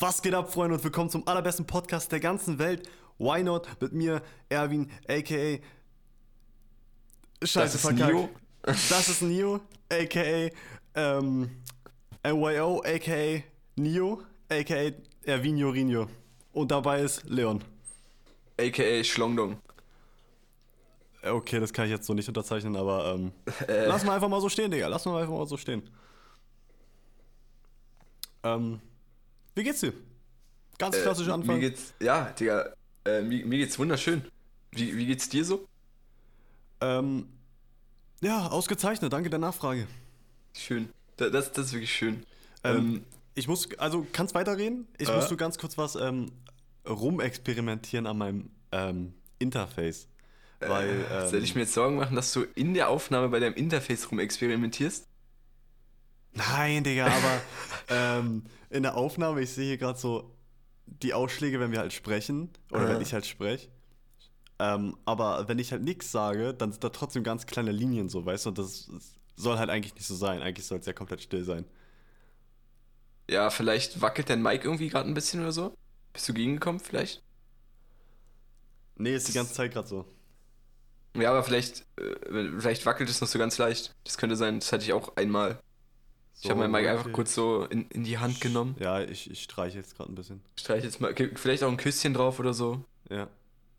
Was geht ab, Freunde, und willkommen zum allerbesten Podcast der ganzen Welt. Why not? Mit mir, Erwin, aka. Scheiße, Das ist. Neo. Das ist Neo, aka. Ähm, NYO, aka Neo, aka Erwinio Rino. Und dabei ist Leon. AKA Schlongdong. Okay, das kann ich jetzt so nicht unterzeichnen, aber ähm, Äh, lass mal einfach mal so stehen, Digga. Lass mal einfach mal so stehen. Ähm, wie geht's dir? Ganz äh, klassisch Anfang. Mir geht's, ja, Digga, äh, mir, mir geht's wunderschön. Wie, wie geht's dir so? Ähm, ja, ausgezeichnet, danke der Nachfrage. Schön. Da- Das, das ist wirklich schön. Ähm, Ähm, ich muss, also kannst weiterreden? Ich Äh? muss nur ganz kurz was ähm, rumexperimentieren an meinem ähm, Interface. Weil, ähm, soll ich mir jetzt Sorgen machen, dass du in der Aufnahme bei deinem Interface rumexperimentierst? Nein, Digga, aber ähm, in der Aufnahme, ich sehe hier gerade so die Ausschläge, wenn wir halt sprechen oder Aha. wenn ich halt spreche. Ähm, aber wenn ich halt nichts sage, dann sind da trotzdem ganz kleine Linien so, weißt du? Und das soll halt eigentlich nicht so sein. Eigentlich soll es ja komplett still sein. Ja, vielleicht wackelt dein Mic irgendwie gerade ein bisschen oder so? Bist du gegengekommen vielleicht? Nee, ist die ganze Zeit gerade so. Ja, aber vielleicht, äh, vielleicht wackelt es noch so ganz leicht. Das könnte sein, das hatte ich auch einmal. Ich So, habe mein Mic einfach kurz so in, in die Hand genommen. Ja, ich, ich streiche jetzt gerade ein bisschen. Streich jetzt mal, vielleicht auch ein Küsschen drauf oder so. Ja.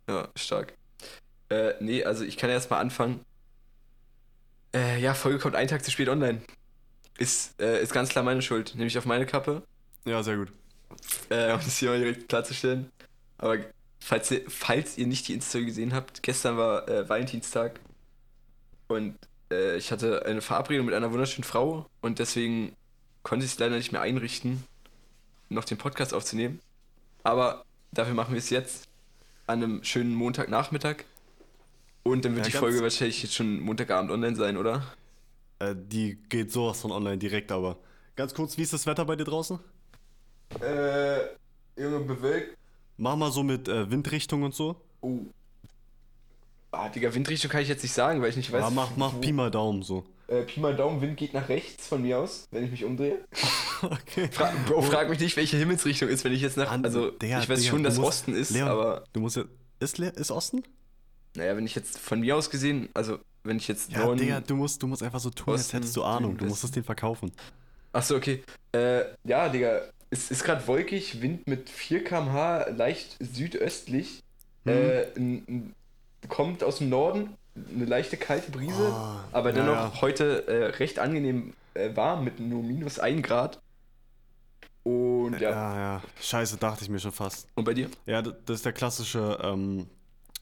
Ja, stark. Äh, nee, also ich kann erstmal anfangen. Äh, ja, Folge kommt einen Tag zu spät online. Ist, äh, ist ganz klar meine Schuld, nämlich auf meine Kappe. Ja, sehr gut. Äh, um das hier mal direkt klarzustellen. Aber falls ihr, falls ihr nicht die Insta gesehen habt, gestern war äh, Valentinstag. Und äh, ich hatte eine Verabredung mit einer wunderschönen Frau und deswegen konnte ich es leider nicht mehr einrichten, noch den Podcast aufzunehmen. Aber dafür machen wir es jetzt an einem schönen Montagnachmittag. Und dann wird Ja, die Folge wahrscheinlich jetzt schon Montagabend online sein, oder? Äh, die geht sowas von online direkt, aber. Ganz kurz, wie ist das Wetter bei dir draußen? Äh, Junge, bewölkt. Mach mal so mit äh, Windrichtung und so. Oh. Ah, Digga, Windrichtung kann ich jetzt nicht sagen, weil ich nicht weiß. Ja, mach, mach Pi mal Daumen so. Äh, Pi mal Daumen, Wind geht nach rechts von mir aus, wenn ich mich umdrehe. okay. Fra Bro, frag mich nicht, welche Himmelsrichtung ist, wenn ich jetzt nach. Also, Digga, ich weiß Digga, schon, dass musst- Osten ist, Leon, aber. Du musst ja. Ist, Le ist Osten? Naja, wenn ich jetzt von mir aus gesehen, also, wenn ich jetzt. Ja, Digga, du musst, du musst einfach so tun, als Osten, hättest du Ahnung. Du musst es denen verkaufen. Achso, okay. Äh, ja, Digga, es ist gerade wolkig, Wind mit 4 km/h, leicht südöstlich. Mhm. Äh, n- n- kommt aus dem Norden, eine leichte kalte Brise, Ah, aber dennoch ja. heute äh, recht angenehm äh, warm mit nur minus 1 Grad. Und ja. Ja, ja. Scheiße, dachte ich mir schon fast. Und bei dir? Ja, das ist der klassische ähm,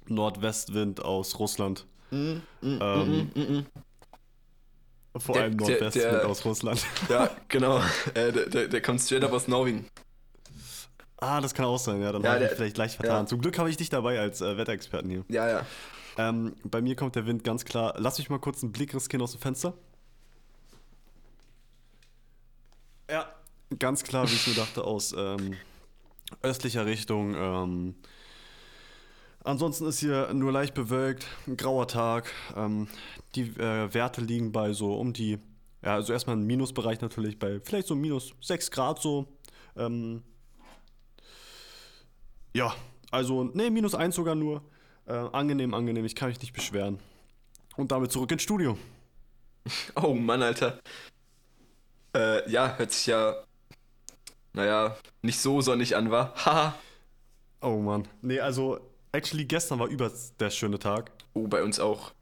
Nordwestwind aus Russland. Ähm, Vor Der- allem der- Nordwestwind der- aus Russland. Ja, genau. äh, der, der, der kommt straight up aus Norwegen. Ah, das kann auch sein, ja. Dann Ja, habe ich vielleicht leicht vertan. ja. Zum Glück habe ich dich dabei als äh, Wetterexperten hier. Ja, ja. Ähm, bei mir kommt der Wind ganz klar. Lass mich mal kurz einen Blick riskieren aus dem Fenster. Ja, ganz klar, wie ich mir dachte, aus ähm, östlicher Richtung. Ähm, ansonsten ist hier nur leicht bewölkt, ein grauer Tag. Ähm, die äh, Werte liegen bei so um die, ja, also erstmal im Minusbereich natürlich, bei vielleicht so minus 6 Grad so. Ähm, ja, also, nee, minus 1 sogar nur. Äh, angenehm, angenehm, ich kann mich nicht beschweren. Und damit zurück ins Studio. Oh Mann, Alter. Äh, ja, hört sich ja, naja, nicht so sonnig an, war. Haha. Oh Mann. Nee, also, actually, gestern war über der schöne Tag. oh, bei uns auch.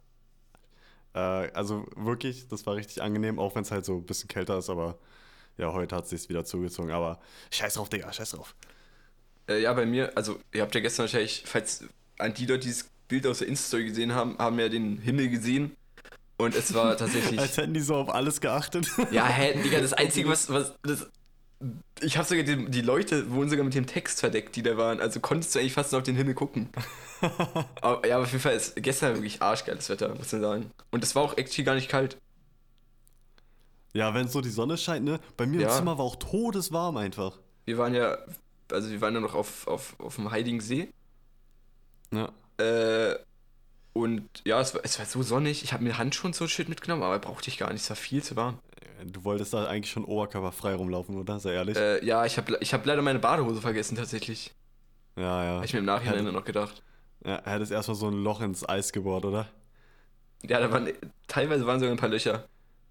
Äh, also wirklich, das war richtig angenehm, auch wenn es halt so ein bisschen kälter ist, aber ja, heute hat es sich wieder zugezogen. Aber scheiß drauf, Digga, scheiß drauf. Äh, ja, bei mir, also, ihr habt ja gestern wahrscheinlich, falls an die Leute dieses Bild aus der Insta-Story gesehen haben, haben ja den Himmel gesehen. Und es war tatsächlich. Als hätten die so auf alles geachtet. ja, hä, Digga, das Einzige, was. was das, ich habe sogar die, die Leute wurden sogar mit dem Text verdeckt, die da waren. Also konntest du eigentlich fast nur auf den Himmel gucken. aber, ja, aber auf jeden Fall ist gestern wirklich arschgeiles Wetter, muss man sagen. Und es war auch actually gar nicht kalt. ja, wenn so die Sonne scheint, ne? Bei mir im Ja. Zimmer war auch todeswarm einfach. Wir waren ja, also wir waren ja noch auf, auf, auf dem Heiligen See. Ja. Äh, Und ja, es war, es war so sonnig. Ich habe mir Handschuhe und so Shit mitgenommen, aber brauchte ich gar nicht. Es war viel zu warm. Du wolltest da eigentlich schon oberkörperfrei rumlaufen, oder? Sei ehrlich. Äh, ja, ich habe ich hab leider meine Badehose vergessen, tatsächlich. ja, ja. Habe ich mir im Nachhinein Hätte- noch gedacht. Ja, er hättest erstmal so ein Loch ins Eis gebohrt, oder? Ja, da waren teilweise waren sogar ein paar Löcher.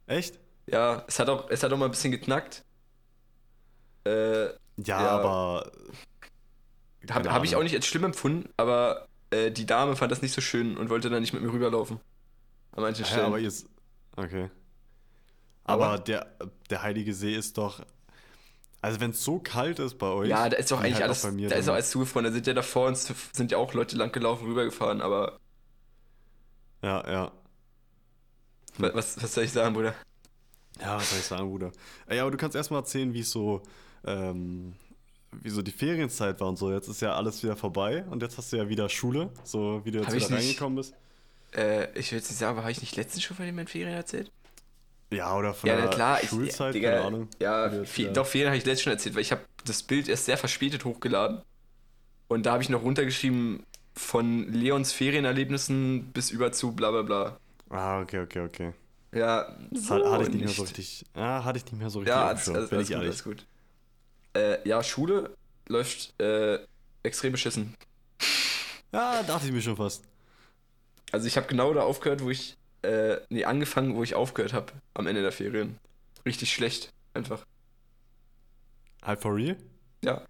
Echt? Ja, es hat auch, es hat auch mal ein bisschen geknackt. Äh, Ja, Ja. aber. habe hab ich auch nicht als schlimm empfunden, aber äh, die Dame fand das nicht so schön und wollte dann nicht mit mir rüberlaufen. An manchen Stellen. aber jetzt. Okay. Aber- Aber, der, der Heilige See ist doch. Also, wenn es so kalt ist bei euch. ja, da ist doch eigentlich halt auch alles, bei mir da ist auch alles zugefroren. Da sind ja davor uns sind ja auch Leute lang gelaufen, rübergefahren, aber Ja, ja. wa- was, was soll ich sagen, Bruder? Ja, was soll ich sagen, Bruder? Ey, aber du kannst erstmal erzählen, wie es so. Ähm, wie so die Ferienzeit war und so. Jetzt ist ja alles wieder vorbei und jetzt hast du ja wieder Schule, so wie du jetzt Hab ich wieder nicht. reingekommen bist. Äh, ich will jetzt nicht sagen, aber habe ich nicht letztens schon von den Ferien erzählt? Ja, oder von Ja, der klar, ich, Schulzeit, Digga, keine Ahnung. Ja, jetzt viel, doch, Ferien habe ich letztens schon erzählt, weil ich habe das Bild erst sehr verspätet hochgeladen. Und da habe ich noch runtergeschrieben von Leons Ferienerlebnissen bis über zu bla bla bla. Ah, okay, okay, okay. Ja, so Hat, hatte ich nicht mehr so richtig. Ah, hatte ich nicht mehr so richtig. Ja, alles, alles, bin alles ich gut, alles gut. Äh, ja, Schule läuft äh, extrem beschissen. Ja, dachte ich mir schon fast. Also ich habe genau da aufgehört, wo ich, äh, nee, angefangen, wo ich aufgehört habe am Ende der Ferien. Richtig schlecht, einfach. Halt for real? Ja.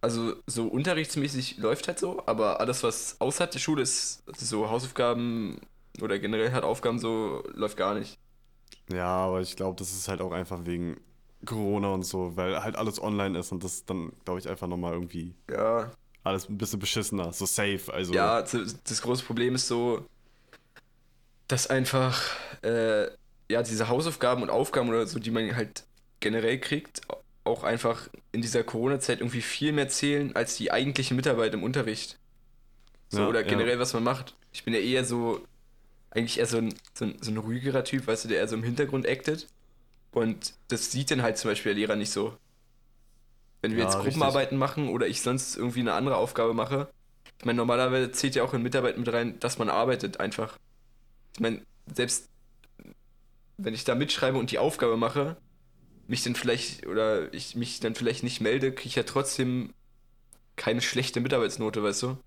Also so unterrichtsmäßig läuft halt so, aber alles, was außerhalb der Schule ist, also so Hausaufgaben oder generell halt Aufgaben so, läuft gar nicht. Ja, aber ich glaube, das ist halt auch einfach wegen Corona und so, weil halt alles online ist und das dann, glaube ich, einfach nochmal irgendwie Ja. alles ein bisschen beschissener, so safe. Also, Ja, das große Problem ist so, dass einfach, äh, ja, diese Hausaufgaben und Aufgaben oder so, die man halt generell kriegt, auch einfach in dieser Corona-Zeit irgendwie viel mehr zählen als die eigentliche Mitarbeit im Unterricht. So, Ja, oder ja. generell, was man macht. Ich bin ja eher so, eigentlich eher so ein, so, ein, so ein ruhigerer Typ, weißt du, der eher so im Hintergrund actet. Und das sieht dann halt zum Beispiel der Lehrer nicht so. Wenn wir Ja, jetzt richtig. Gruppenarbeiten machen oder ich sonst irgendwie eine andere Aufgabe mache, ich meine, normalerweise zählt ja auch in Mitarbeit mit rein, dass man arbeitet einfach. Ich meine, selbst wenn ich da mitschreibe und die Aufgabe mache, mich dann vielleicht oder ich mich dann vielleicht nicht melde, kriege ich ja trotzdem keine schlechte Mitarbeitsnote, weißt du?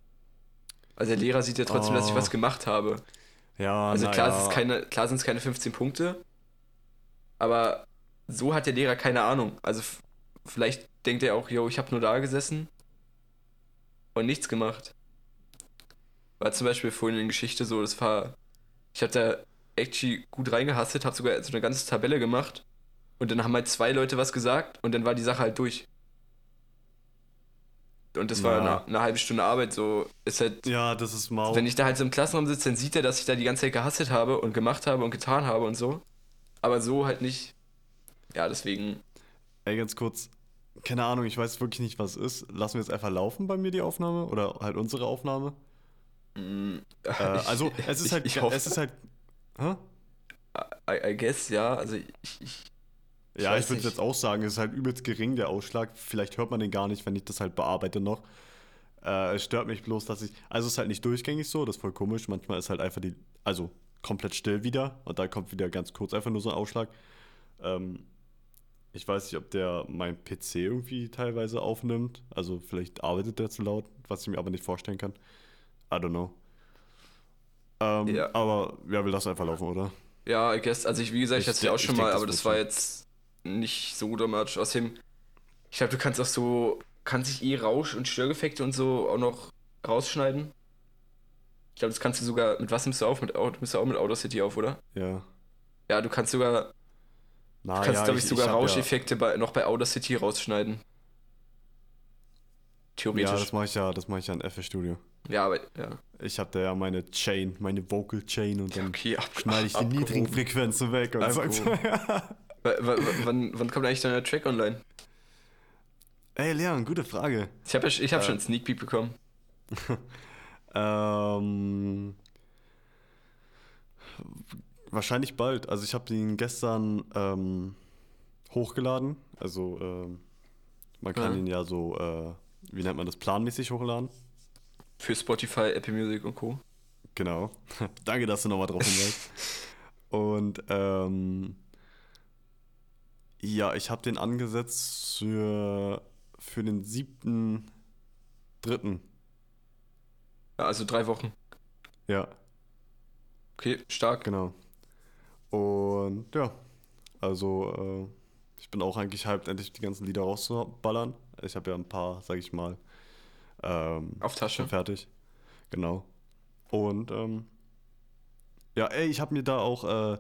Also der Lehrer sieht ja trotzdem, dass ich Oh. was gemacht habe. ja Also klar, ja. es ist keine, klar sind es keine 15 Punkte, aber so hat der Lehrer keine Ahnung. Also vielleicht denkt er auch, yo, ich habe nur da gesessen und nichts gemacht. War zum Beispiel vorhin in Geschichte so, das war, ich habe da actually gut reingehastet, habe sogar so eine ganze Tabelle gemacht und dann haben halt zwei Leute was gesagt und dann war die Sache halt durch. Und das war Ja. eine, eine halbe Stunde Arbeit, so ist halt Ja, das ist mau. wenn ich da halt so im Klassenraum sitze, dann sieht er, dass ich da die ganze Zeit gehasselt habe und gemacht habe und getan habe und so. Aber so halt nicht. Ja, deswegen. Ey, ganz kurz. Keine Ahnung, ich weiß wirklich nicht, was es ist. Lassen wir jetzt einfach laufen bei mir die Aufnahme oder halt unsere Aufnahme? mm, Äh, also, es ist ich, halt. Ich hoffe, es ist halt. Hä? I, I guess, ja. Also ich. ich Ich Ja, ich würde jetzt auch sagen, es ist halt übelst gering, der Ausschlag. Vielleicht hört man den gar nicht, wenn ich das halt bearbeite noch. Äh, es stört mich bloß, dass ich. Also, es ist halt nicht durchgängig so, das ist voll komisch. Manchmal ist halt einfach die. Also, komplett still wieder und da kommt wieder ganz kurz einfach nur so ein Ausschlag. Ähm, ich weiß nicht, ob der mein PC irgendwie teilweise aufnimmt. Also, vielleicht arbeitet der zu laut, was ich mir aber nicht vorstellen kann. I don't know. Ähm, Ja. Aber ja, wir lassen einfach laufen, oder? ja, I guess. Also ich, wie gesagt, ich hatte es ja auch schon mal, das aber das war jetzt nicht so dramatisch. Außerdem, ich glaube, du kannst auch so. Kannst sich eh Rausch- und Störeffekte und so auch noch rausschneiden. Ich glaube, das kannst du sogar. Mit was nimmst du auf? Mit, nimmst du auch mit Audacity auf, oder? Ja. Ja, du kannst sogar. Na, Du kannst, ja, glaube ich, sogar hab ja- Rauscheffekte bei, noch bei Audacity rausschneiden. Ja, Theoretisch. das mache ich ja, das mache ich ja in FL Studio. Ja, aber ja. Ich habe da ja meine Chain, meine Vocal Chain und dann Okay, ab, schneide ich die abgehoben. niedrigen Frequenzen weg und sag so, wa- wann, wann kommt eigentlich dein Track online? Ey Leon, gute Frage. Ich habe ja, ich hab Äh. schon einen Sneak Peek bekommen. Ähm, wahrscheinlich bald. Also ich habe den gestern ähm, hochgeladen. Also ähm, man kann Ja. ihn ja so, äh, wie nennt man das, planmäßig hochladen. Für Spotify, Apple Music und Co. Genau. Danke, dass du nochmal drauf hinweist. Und ähm, ja, ich habe den angesetzt für, für den siebten, dritten. Ja, also drei Wochen. Ja. Okay, stark. Genau. Und ja, also äh, ich bin auch eigentlich hyped, endlich die ganzen Lieder rauszuballern. Ich habe ja ein paar, sag ich mal, ähm, auf Tasche. Fertig. Genau. Und ähm, ja, ey, ich habe mir da auch äh,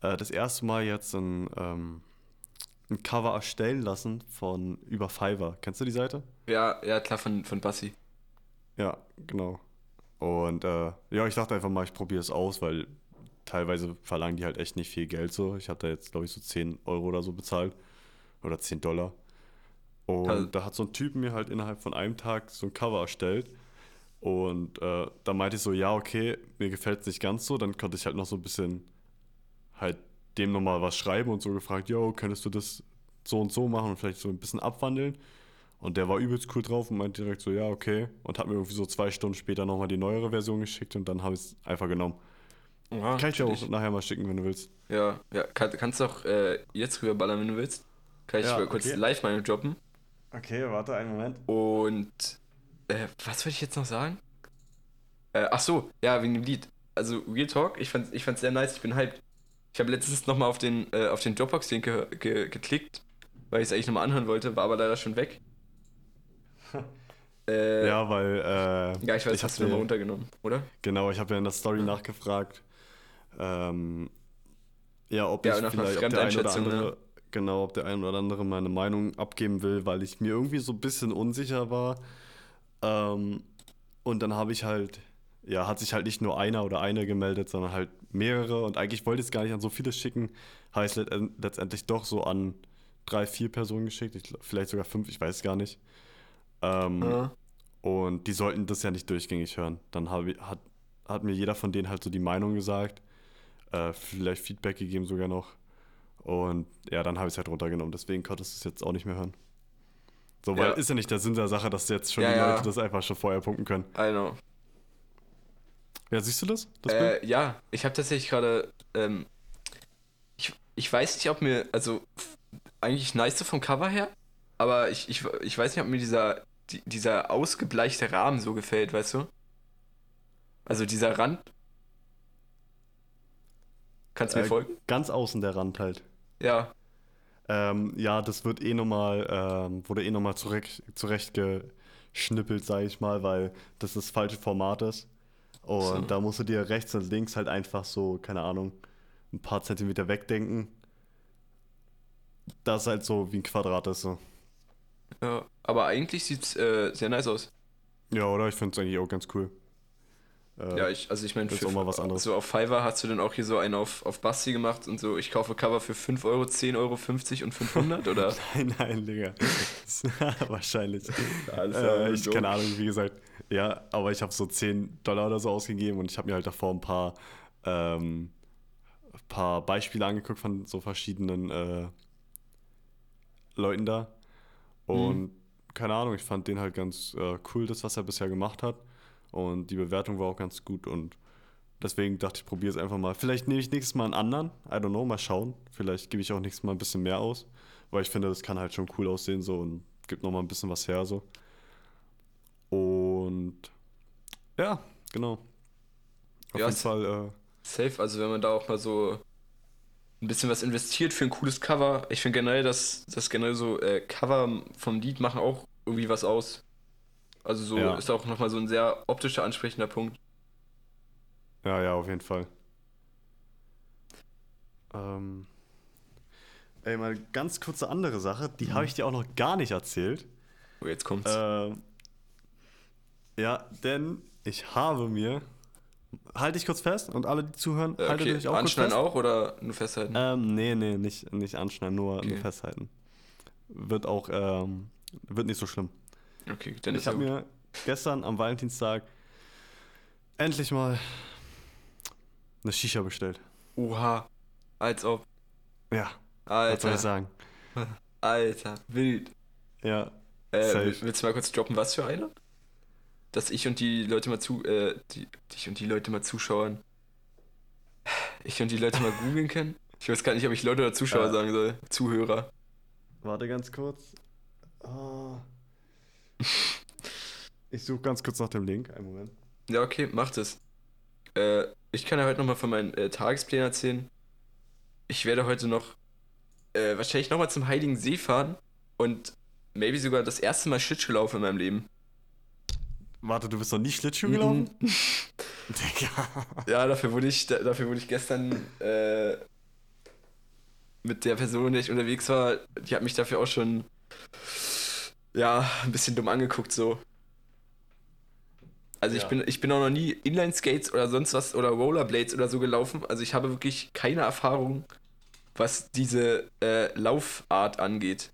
äh, das erste Mal jetzt ein, ähm, ein Cover erstellen lassen von über Fiverr. Kennst du die Seite? Ja, ja, klar, von, von Bassi. Ja, genau. Und äh, ja, ich dachte einfach mal, ich probiere es aus, weil teilweise verlangen die halt echt nicht viel Geld so. Ich da jetzt, glaube ich, so 10 Euro oder so bezahlt. Oder 10 Dollar. Und also, da hat so ein Typ mir halt innerhalb von einem Tag so ein Cover erstellt. Und äh, da meinte ich so, ja, okay, mir gefällt es nicht ganz so. Dann konnte ich halt noch so ein bisschen halt dem nochmal was schreiben und so gefragt, yo, könntest du das so und so machen und vielleicht so ein bisschen abwandeln? Und der war übelst cool drauf und meinte direkt so, ja, okay. Und hat mir irgendwie so zwei Stunden später nochmal die neuere Version geschickt und dann habe ich es einfach genommen. Ja, Kann ich dir auch nachher mal schicken, wenn du willst. Ja, ja kann, kannst du auch äh, jetzt rüberballern, wenn du willst. Kann ich ja, kurz okay. live meine droppen. Okay, warte einen Moment. Und äh, was würde ich jetzt noch sagen? Äh, ach so, ja, wegen dem Lied. Also Real Talk, ich fand ich fand's sehr nice, ich bin hyped. Ich habe letztens nochmal auf den äh, auf den Dropbox-Link ge ge geklickt, weil ich es eigentlich nochmal anhören wollte, war aber leider schon weg. Äh, ja, weil äh, Ja, ich weiß, ich hast du nochmal runtergenommen, oder? Genau, ich habe ja in der Story nachgefragt. Ähm, ja, ob ja, ich vielleicht ob der ein oder andere ja. genau, ob der ein oder andere meine Meinung abgeben will, weil ich mir irgendwie so ein bisschen unsicher war ähm, und dann habe ich halt, ja, hat sich halt nicht nur einer oder eine gemeldet, sondern halt mehrere. Und eigentlich wollte ich es gar nicht an so viele schicken. Heißt letztendlich doch so an drei, vier Personen geschickt. Ich, vielleicht sogar fünf, ich weiß gar nicht. Ähm, ja. Und die sollten das ja nicht durchgängig hören. Dann hab, hat, hat mir jeder von denen halt so die Meinung gesagt. Äh, vielleicht Feedback gegeben sogar noch. Und ja, dann habe ich es halt runtergenommen. Deswegen konntest du es jetzt auch nicht mehr hören. So, weil ja. ist ja nicht der Sinn der Sache, dass jetzt schon ja, die Leute das einfach schon vorher punkten können. I know. Ja, siehst du das? das äh, ja, ich habe tatsächlich gerade. Ähm, ich, ich weiß nicht, ob mir. Also, eigentlich nice vom Cover her, aber ich, ich, ich weiß nicht, ob mir dieser, die, dieser ausgebleichte Rahmen so gefällt, weißt du? Also dieser Rand. Kannst du mir äh, folgen? Ganz außen der Rand halt. Ja. Ähm, ja, das wird eh nochmal, ähm, wurde eh nochmal zurecht, zurechtgeschnippelt, sag ich mal, weil das das falsche Format ist. Und so. da musst du dir rechts und links halt einfach so, keine Ahnung, ein paar Zentimeter wegdenken. Das ist halt so wie ein Quadrat ist so. Ja, aber eigentlich sieht's äh, sehr nice aus. Ja, oder? Ich finde es eigentlich auch ganz cool. Äh, ja, ich, also ich meine, für mal was anderes. so auf Fiverr hast du dann auch hier so einen auf, auf Basti gemacht und so, ich kaufe Cover für 5 Euro, 10 Euro, 50 und 500, oder? nein, nein, Digga. Wahrscheinlich. äh, ich, keine Ahnung, wie gesagt. Ja, aber ich habe so 10 Dollar oder so ausgegeben und ich habe mir halt davor ein paar, ähm, paar Beispiele angeguckt von so verschiedenen äh, Leuten da. Und mhm. keine Ahnung, ich fand den halt ganz äh, cool, das, was er bisher gemacht hat. Und die Bewertung war auch ganz gut und deswegen dachte ich, probiere es einfach mal. Vielleicht nehme ich nächstes Mal einen anderen, I don't know, mal schauen. Vielleicht gebe ich auch nächstes Mal ein bisschen mehr aus, weil ich finde, das kann halt schon cool aussehen so und gibt nochmal ein bisschen was her so. Und ja, genau. Auf ja, jeden Fall. Äh, safe, also wenn man da auch mal so ein bisschen was investiert für ein cooles Cover. Ich finde generell, dass das generell so äh, Cover vom Lied machen auch irgendwie was aus. Also so ja. ist auch nochmal so ein sehr optischer ansprechender Punkt. Ja, ja, auf jeden Fall. Ähm, ey, mal ganz kurze andere Sache, die mhm. habe ich dir auch noch gar nicht erzählt. Oh, jetzt kommt's. Ähm, ja, denn ich habe mir. Halte ich kurz fest und alle, die zuhören, äh, haltet euch auch anschneiden kurz fest. auch oder nur festhalten? Ähm, nee, nee, nicht, nicht anschneiden, nur, okay. nur festhalten. Wird auch, ähm, wird nicht so schlimm. Okay, dann ich habe mir gestern am Valentinstag endlich mal eine Shisha bestellt. Oha, als ob. Ja. Alter. Was soll ich sagen? Alter, wild. Ja. Äh, willst du mal kurz droppen, was für eine? Dass ich und die Leute mal zu, äh, die, ich und die Leute mal zuschauen. Ich und die Leute mal googeln können? Ich weiß gar nicht, ob ich Leute oder Zuschauer ja. sagen soll. Zuhörer. Warte ganz kurz. Oh. Ich suche ganz kurz nach dem Link. Einen Moment. Ja, okay, macht es. Äh, ich kann ja heute nochmal von meinen äh, Tagesplänen erzählen. Ich werde heute noch äh, wahrscheinlich nochmal zum Heiligen See fahren und maybe sogar das erste Mal Schlittschuh laufen in meinem Leben. Warte, du bist noch nie Schlittschuh gelaufen? Mhm. ja, dafür wurde ich, dafür wurde ich gestern äh, mit der Person, mit der ich unterwegs war, die hat mich dafür auch schon ja, ein bisschen dumm angeguckt so. Also ja. ich bin ich bin auch noch nie Inline Skates oder sonst was oder Rollerblades oder so gelaufen. Also ich habe wirklich keine Erfahrung, was diese äh, Laufart angeht.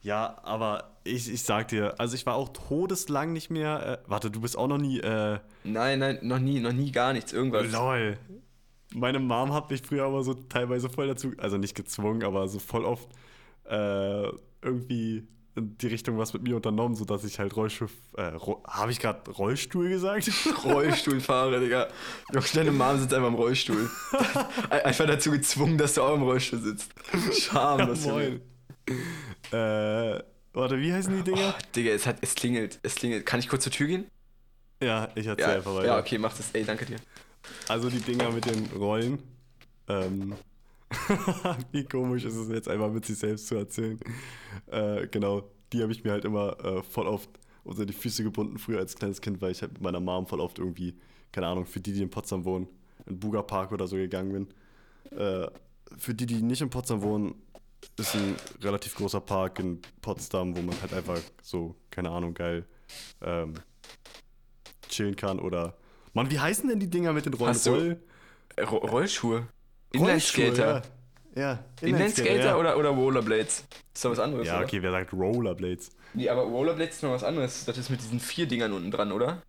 Ja, aber ich, ich sag dir, also ich war auch todeslang nicht mehr. Äh, warte, du bist auch noch nie. Äh, nein, nein, noch nie, noch nie gar nichts, irgendwas. Lol. Meine Mom hat mich früher aber so teilweise voll dazu, also nicht gezwungen, aber so voll oft äh, irgendwie in die Richtung was mit mir unternommen, sodass ich halt Rollstuhl. Äh, Ro Habe ich gerade Rollstuhl gesagt? Rollstuhl fahre, Digga. Deine Mom sitzt einfach im Rollstuhl. einfach dazu gezwungen, dass du auch im Rollstuhl sitzt. Scham, ja, das moin. Äh, warte, wie heißen die Dinger? Oh, Digga, es, hat, es klingelt. Es klingelt. Kann ich kurz zur Tür gehen? Ja, ich erzähl ja, einfach weiter. Ja, okay, mach das. Ey, danke dir. Also die Dinger mit den Rollen. Ähm, Wie komisch ist es jetzt einfach mit sich selbst zu erzählen. Äh, genau, die habe ich mir halt immer äh, voll oft unter die Füße gebunden, früher als kleines Kind, weil ich halt mit meiner Mom voll oft irgendwie, keine Ahnung, für die, die in Potsdam wohnen, in Buga Park oder so gegangen bin. Äh, für die, die nicht in Potsdam wohnen, ist ein relativ großer Park in Potsdam, wo man halt einfach so, keine Ahnung, geil ähm, chillen kann oder. Mann, wie heißen denn die Dinger mit den Rollen? Roll Rollschuhe. Inlineskater. Ja. ja Inlineskater ja. oder, oder Rollerblades? Ist doch was anderes. Ja, okay, wer sagt Rollerblades? Nee, aber Rollerblades ist noch was anderes. Das ist mit diesen vier Dingern unten dran, oder?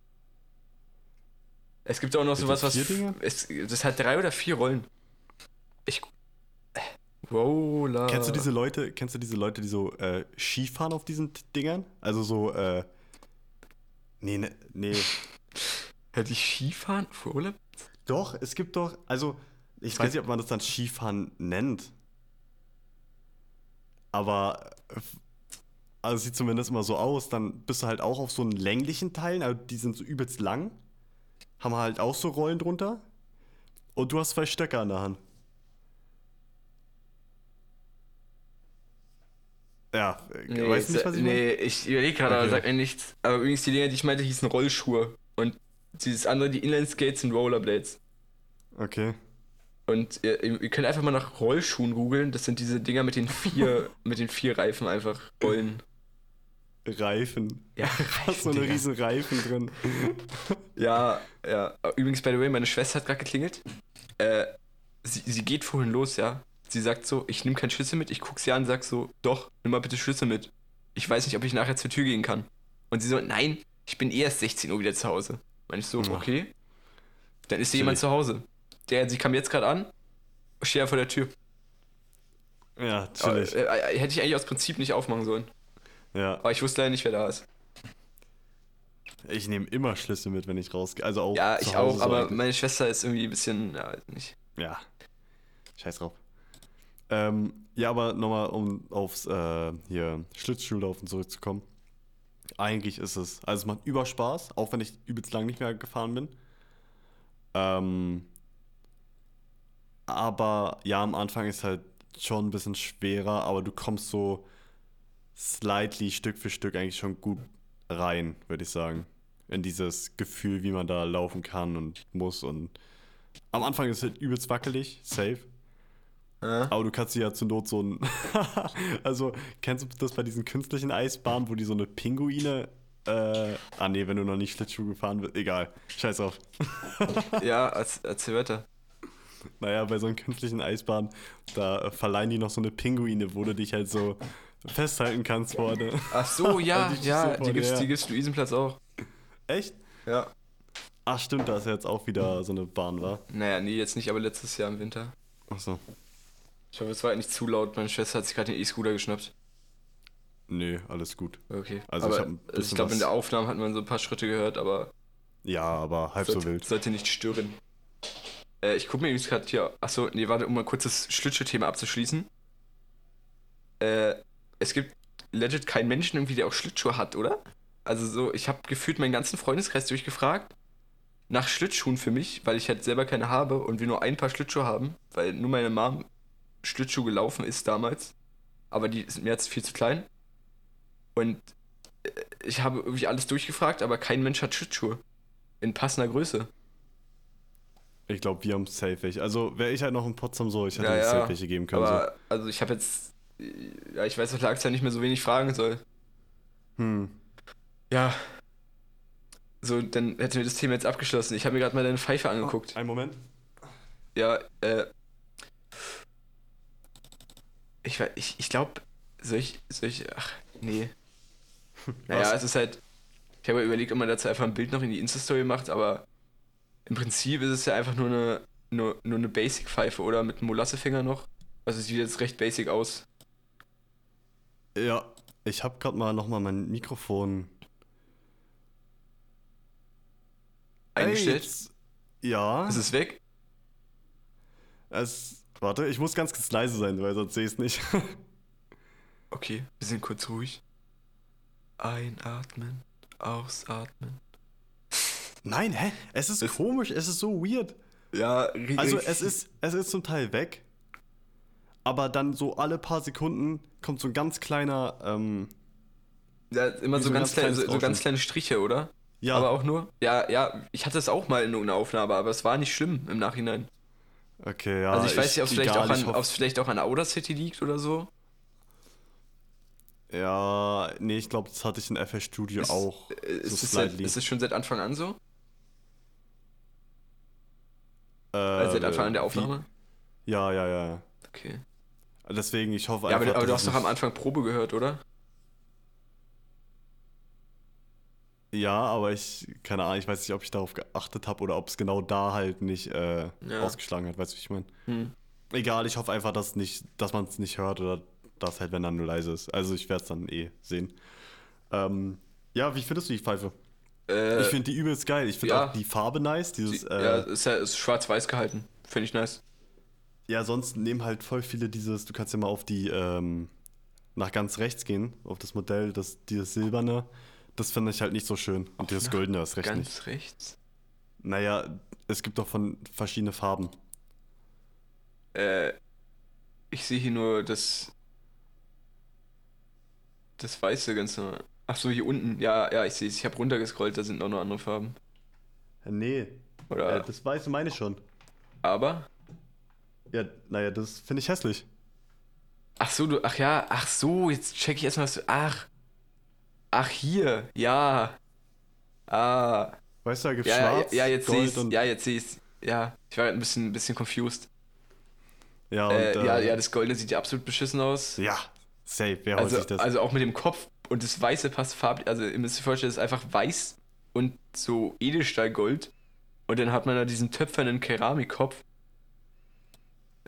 Es gibt auch noch mit sowas, was. Es, das hat drei oder vier Rollen. Ich. Roller. Kennst du diese Leute, kennst du diese Leute, die so äh, Skifahren auf diesen Dingern? Also so, äh. Nee, ne, nee. Hätte ich Skifahren auf Rollerblades? Doch, es gibt doch, also ich weiß nicht, ob man das dann Skifahren nennt. Aber also sieht zumindest immer so aus. Dann bist du halt auch auf so einen länglichen Teilen, also die sind so übelst lang. Haben halt auch so Rollen drunter. Und du hast zwei Stöcker in der Hand. Ja, nee, weißt du nicht, was ich Nee, meine? ich überlege gerade, okay. aber sag mir nichts. Aber übrigens, die Dinger, die ich meinte, hießen Rollschuhe. Und dieses andere, die Inline-Skates sind Rollerblades. Okay. Und ihr, ihr, könnt einfach mal nach Rollschuhen googeln. Das sind diese Dinger mit den vier, mit den vier Reifen einfach rollen. Reifen. Ja, Hast so eine riesen Reifen drin. ja, ja. Übrigens, by the way, meine Schwester hat gerade geklingelt. Äh, sie, sie geht vorhin los, ja. Sie sagt so, ich nehme keinen Schlüssel mit. Ich gucke sie an und sag so, doch, nimm mal bitte Schlüssel mit. Ich weiß nicht, ob ich nachher zur Tür gehen kann. Und sie so, nein, ich bin erst 16 Uhr wieder zu Hause. Meine ich so, okay. Dann ist hier jemand zu Hause. Der, sie kam jetzt gerade an, steht vor der Tür. Ja, chillig. äh, äh, hätte ich eigentlich aus Prinzip nicht aufmachen sollen. Ja. Aber ich wusste leider nicht, wer da ist. Ich nehme immer Schlüssel mit, wenn ich rausgehe. Also auch. Ja, ich auch, aber eigentlich. meine Schwester ist irgendwie ein bisschen. Ja, nicht. Ja. Scheiß drauf. Ähm, ja, aber nochmal, um aufs äh, hier Schlittschuhlaufen zurückzukommen. Eigentlich ist es. Also es macht über Spaß, auch wenn ich übelst lang nicht mehr gefahren bin. Ähm, aber ja, am Anfang ist halt schon ein bisschen schwerer, aber du kommst so slightly Stück für Stück eigentlich schon gut rein, würde ich sagen. In dieses Gefühl, wie man da laufen kann und muss. Und am Anfang ist es halt übelst wackelig, safe. Ja. Aber du kannst sie ja zur Not so ein. also, kennst du das bei diesen künstlichen Eisbahnen, wo die so eine Pinguine. Äh, ah, nee, wenn du noch nicht Schlittschuh gefahren bist. Egal. Scheiß auf. ja, erzähl weiter. Naja, bei so einem künstlichen Eisbahn, da verleihen die noch so eine Pinguine, wo du dich halt so festhalten kannst vorne. Ach so, ja, ja, so die, gibt's, die gibt's Luisenplatz auch. Echt? Ja. Ach stimmt, da ist ja jetzt auch wieder so eine Bahn, war? Naja, nee, jetzt nicht, aber letztes Jahr im Winter. Ach so. Ich hoffe, es war halt nicht zu laut. Meine Schwester hat sich gerade den E-Scooter geschnappt. Nee, alles gut. Okay. Also aber ich ein ich glaube, in der Aufnahme hat man so ein paar Schritte gehört, aber Ja, aber halb so sollte, wild. sollte nicht stören. Äh, ich gucke mir übrigens gerade hier. Achso, nee, warte, um mal kurz das Schlittschuh-Thema abzuschließen. Äh, es gibt legit keinen Menschen irgendwie, der auch Schlittschuhe hat, oder? Also so, ich habe gefühlt meinen ganzen Freundeskreis durchgefragt nach Schlittschuhen für mich, weil ich halt selber keine habe und wir nur ein paar Schlittschuhe haben, weil nur meine Mom Schlittschuh gelaufen ist damals. Aber die sind mir jetzt viel zu klein. Und äh, ich habe irgendwie alles durchgefragt, aber kein Mensch hat Schlittschuhe. In passender Größe. Ich glaube, wir haben safe welche. Also wäre ich halt noch in Potsdam so, ich hätte Ja, safe welche geben können. Aber, also ich habe jetzt. Ja, ich weiß, dass Lachs ja nicht mehr so wenig fragen soll. so. Hm. Ja. So, dann hätten wir das Thema jetzt abgeschlossen. Ich habe mir gerade mal deine Pfeife angeguckt. Einen Moment. Ja, äh. Ich, ich, ich glaube, soll ich. Ach, nee. Naja, Was? es ist halt. Ich habe ja überlegt, ob man dazu einfach ein Bild noch in die Insta-Story macht, aber im Prinzip ist es ja einfach nur eine, nur, nur eine Basic-Pfeife, oder? Mit einem Molassefinger noch. Also es sieht jetzt recht basic aus. Ja, ich habe gerade mal nochmal mein Mikrofon Eingestellt. Ey, jetzt- ja. Ist es weg? Es, warte, ich muss ganz kurz leise sein, weil sonst sehe ich es nicht. Okay, wir sind kurz ruhig. Einatmen, ausatmen. Nein, hä? Es ist Es- komisch, es ist so weird. Ja, Also es ist, es ist zum Teil weg, aber dann so alle paar Sekunden kommt so ein ganz kleiner, ähm, Ja, immer so, so ganz, ganz kleine, kleines so, so ganz kleine Striche, oder? ja, Aber auch nur? Ja, ja, ich hatte es auch mal in irgendeiner Aufnahme, aber es war nicht schlimm im Nachhinein. Okay, ja. also ich, weiß nicht, ob es vielleicht, auch an- hoff- vielleicht auch an Audacity liegt oder so. Ja, nee, ich glaube, das hatte ich in FL Studio Ist- auch. Äh, Ist, so es ist es schon seit Anfang an so? Äh, Also seit Anfang an der wie- Aufnahme? Ja, ja, ja. Okay. Deswegen, ich hoffe Ja, einfach. aber, aber du hast doch am Anfang Probe gehört, oder? Ja, aber ich, keine Ahnung, ich weiß nicht, ob ich darauf geachtet habe oder ob es genau da halt nicht äh, Ja. ausgeschlagen hat, weißt du, wie ich meine? Hm. Egal, ich hoffe einfach, dass nicht, dass man es nicht hört oder dass halt, wenn dann nur leise ist. Also ich werde es dann eh sehen. Ähm, ja, wie findest du die Pfeife? Äh, ich finde die übelst geil. Ich finde ja. auch die Farbe nice. Dieses, sie- äh, ja, ja, ist ja ist schwarz-weiß gehalten. Finde ich nice. sonst nehmen halt voll viele dieses, du kannst ja mal auf die, ähm, nach ganz rechts gehen, auf das Modell, das, dieses silberne. Das finde ich halt nicht so schön. Und dieses goldene ist recht Ganz nicht. rechts. Naja, es gibt doch von verschiedene Farben. Äh, ich sehe hier nur das. Das Weiße ganz normal. Ach so, hier unten. Ja, ja, ich sehe es. Ich habe runtergescrollt, da sind auch noch andere Farben. Nee, Oder? äh, das weiße meine ich schon. aber? Ja, naja, das finde ich hässlich. Ach so, du. Ach ja, ach so, jetzt check ich erstmal, was du. Ach. Ach, hier. Ja. Ah. Weißt du, da gibt Ja, ja, schwarz, ja, jetzt sehe Gold ich und... Ja, jetzt sehe ich Ja, ich war ein bisschen, ein bisschen confused. Ja, und, äh, äh, ja, ja, das Goldene sieht ja absolut beschissen aus. ja, safe, wer holt Also, sich das? also auch mit dem Kopf und das Weiße passt farblich. Also ihr müsst euch vorstellen, es ist einfach weiß und so Edelstahlgold. Und dann hat man da diesen töpfernen Keramikkopf.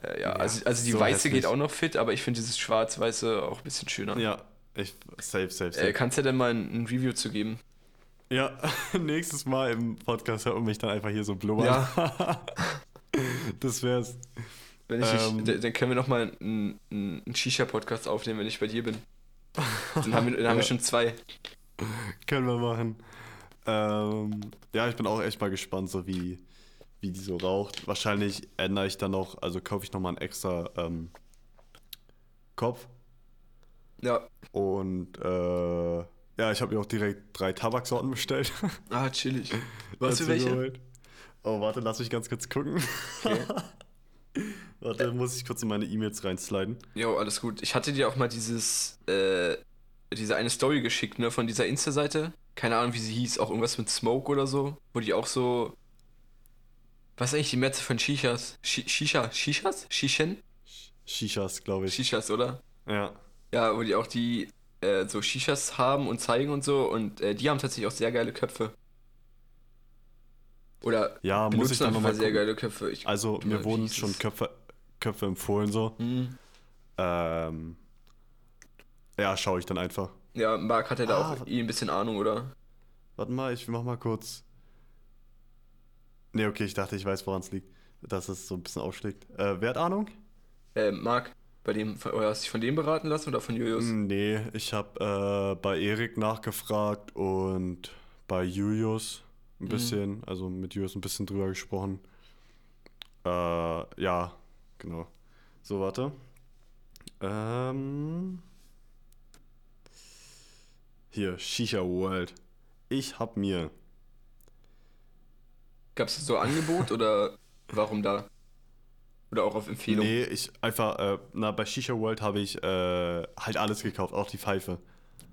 Äh, ja, Ja, also, also die so Weiße hässlich. geht auch noch fit, aber ich finde dieses Schwarz-Weiße auch ein bisschen schöner. ja, ich, safe, safe, safe. Äh, kannst du denn mal ein, ein Review zu geben? ja, nächstes Mal im Podcast hört mich dann einfach hier so blubbern. Ja. das wär's. Wenn ich Ähm. nicht, dann- können wir noch mal einen, einen Shisha-Podcast aufnehmen, wenn ich bei dir bin. Dann haben wir, dann haben wir Ja. schon zwei. Können wir machen. Ähm, ja, ich bin auch echt mal gespannt, so wie, wie die so raucht. Wahrscheinlich ändere ich dann noch, also kaufe ich nochmal einen extra ähm, Kopf. Ja. Und äh, ja, ich habe mir auch direkt drei Tabaksorten bestellt. Ah, chillig. Was für welche? geholt. Oh, warte, lass mich ganz kurz gucken. Okay. warte, muss ich kurz in meine E-Mails reinsliden. Jo, alles gut. Ich hatte dir auch mal dieses, äh, diese eine Story geschickt, ne, von dieser Insta-Seite. Keine Ahnung, wie sie hieß, auch irgendwas mit Smoke oder so, wo die auch so. Was ist eigentlich die Metze von Shishas? Shi- Shisha? Shishas? Shishen? Shishas, glaube ich. Shishas, oder? ja. Ja, wo die auch die äh, so Shishas haben und zeigen und so und äh, die haben tatsächlich auch sehr geile Köpfe. Oder Ja, muss ich dann nochmal sehr geile Köpfe. Ich, Also, mir wurden schon? Köpfe, Köpfe empfohlen, so. Hm. Ähm, Ja, schaue ich dann einfach. Ja, Marc hat ja da Ah, auch wat- eh ein bisschen Ahnung, oder? Warte mal, ich mach mal kurz. Nee, okay, ich dachte, ich weiß, woran es liegt. Dass es so ein bisschen ausschlägt. Äh, wer hat Ahnung? Äh, Marc, bei dem, oder hast du dich von dem beraten lassen oder von Julius? Nee, ich habe äh, bei Erik nachgefragt und bei Julius ein Mhm. bisschen, also mit Julius ein bisschen drüber gesprochen. Äh, ja, genau. So, warte. Ähm. Hier, Shisha World. Ich hab mir. Gab es so Angebot oder warum da? Oder auch auf Empfehlung? Nee, ich einfach, äh, na, bei Shisha World habe ich äh, halt alles gekauft, auch die Pfeife.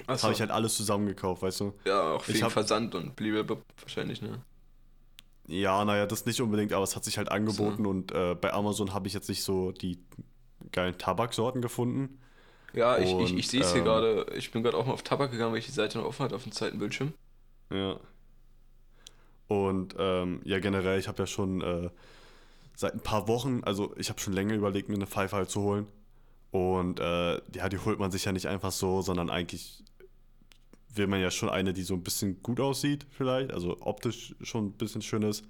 Achso, habe ich halt alles zusammen gekauft, weißt du? ja, auch hab- Versand und blablabla wahrscheinlich, ne? Ja, naja, das nicht unbedingt, aber es hat sich halt angeboten und äh, bei Amazon habe ich jetzt nicht so die geilen Tabaksorten gefunden. Ja, ich, ich, ich sehe es hier ähm, gerade. Ich bin gerade auch mal auf Tabak gegangen, weil ich die Seite noch offen hatte auf dem zweiten Bildschirm. Ja. Und ähm, ja, generell, ich habe ja schon äh, seit ein paar Wochen, also ich habe schon länger überlegt, mir eine Pfeife halt zu holen. Und äh, ja, die holt man sich ja nicht einfach so, sondern eigentlich will man ja schon eine, die so ein bisschen gut aussieht, vielleicht, also optisch schon ein bisschen schön ist.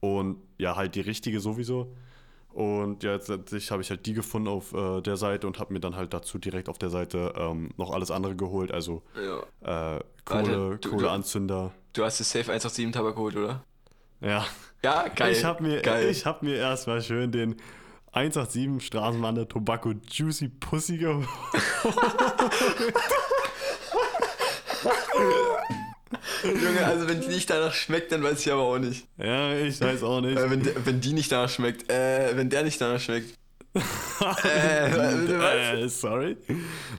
Und ja, halt die richtige sowieso. Und ja, jetzt letztlich habe ich halt die gefunden auf äh, der Seite und habe mir dann halt dazu direkt auf der Seite ähm, noch alles andere geholt. Also Ja. äh, Kohle, Warte, du- Kohleanzünder. Du hast das Safe 187 Tabak geholt, oder? Ja, Ja, geil. ich habe mir, geil. ich hab mir erstmal schön den 187 Straßenbahn der Tobacco Juicy Pussy geholt. Junge, also wenn die nicht danach schmeckt, dann weiß ich aber auch nicht. Ja, ich weiß auch nicht. Äh, wenn, der, wenn die nicht danach schmeckt, äh, wenn der nicht danach schmeckt. äh, äh, sorry.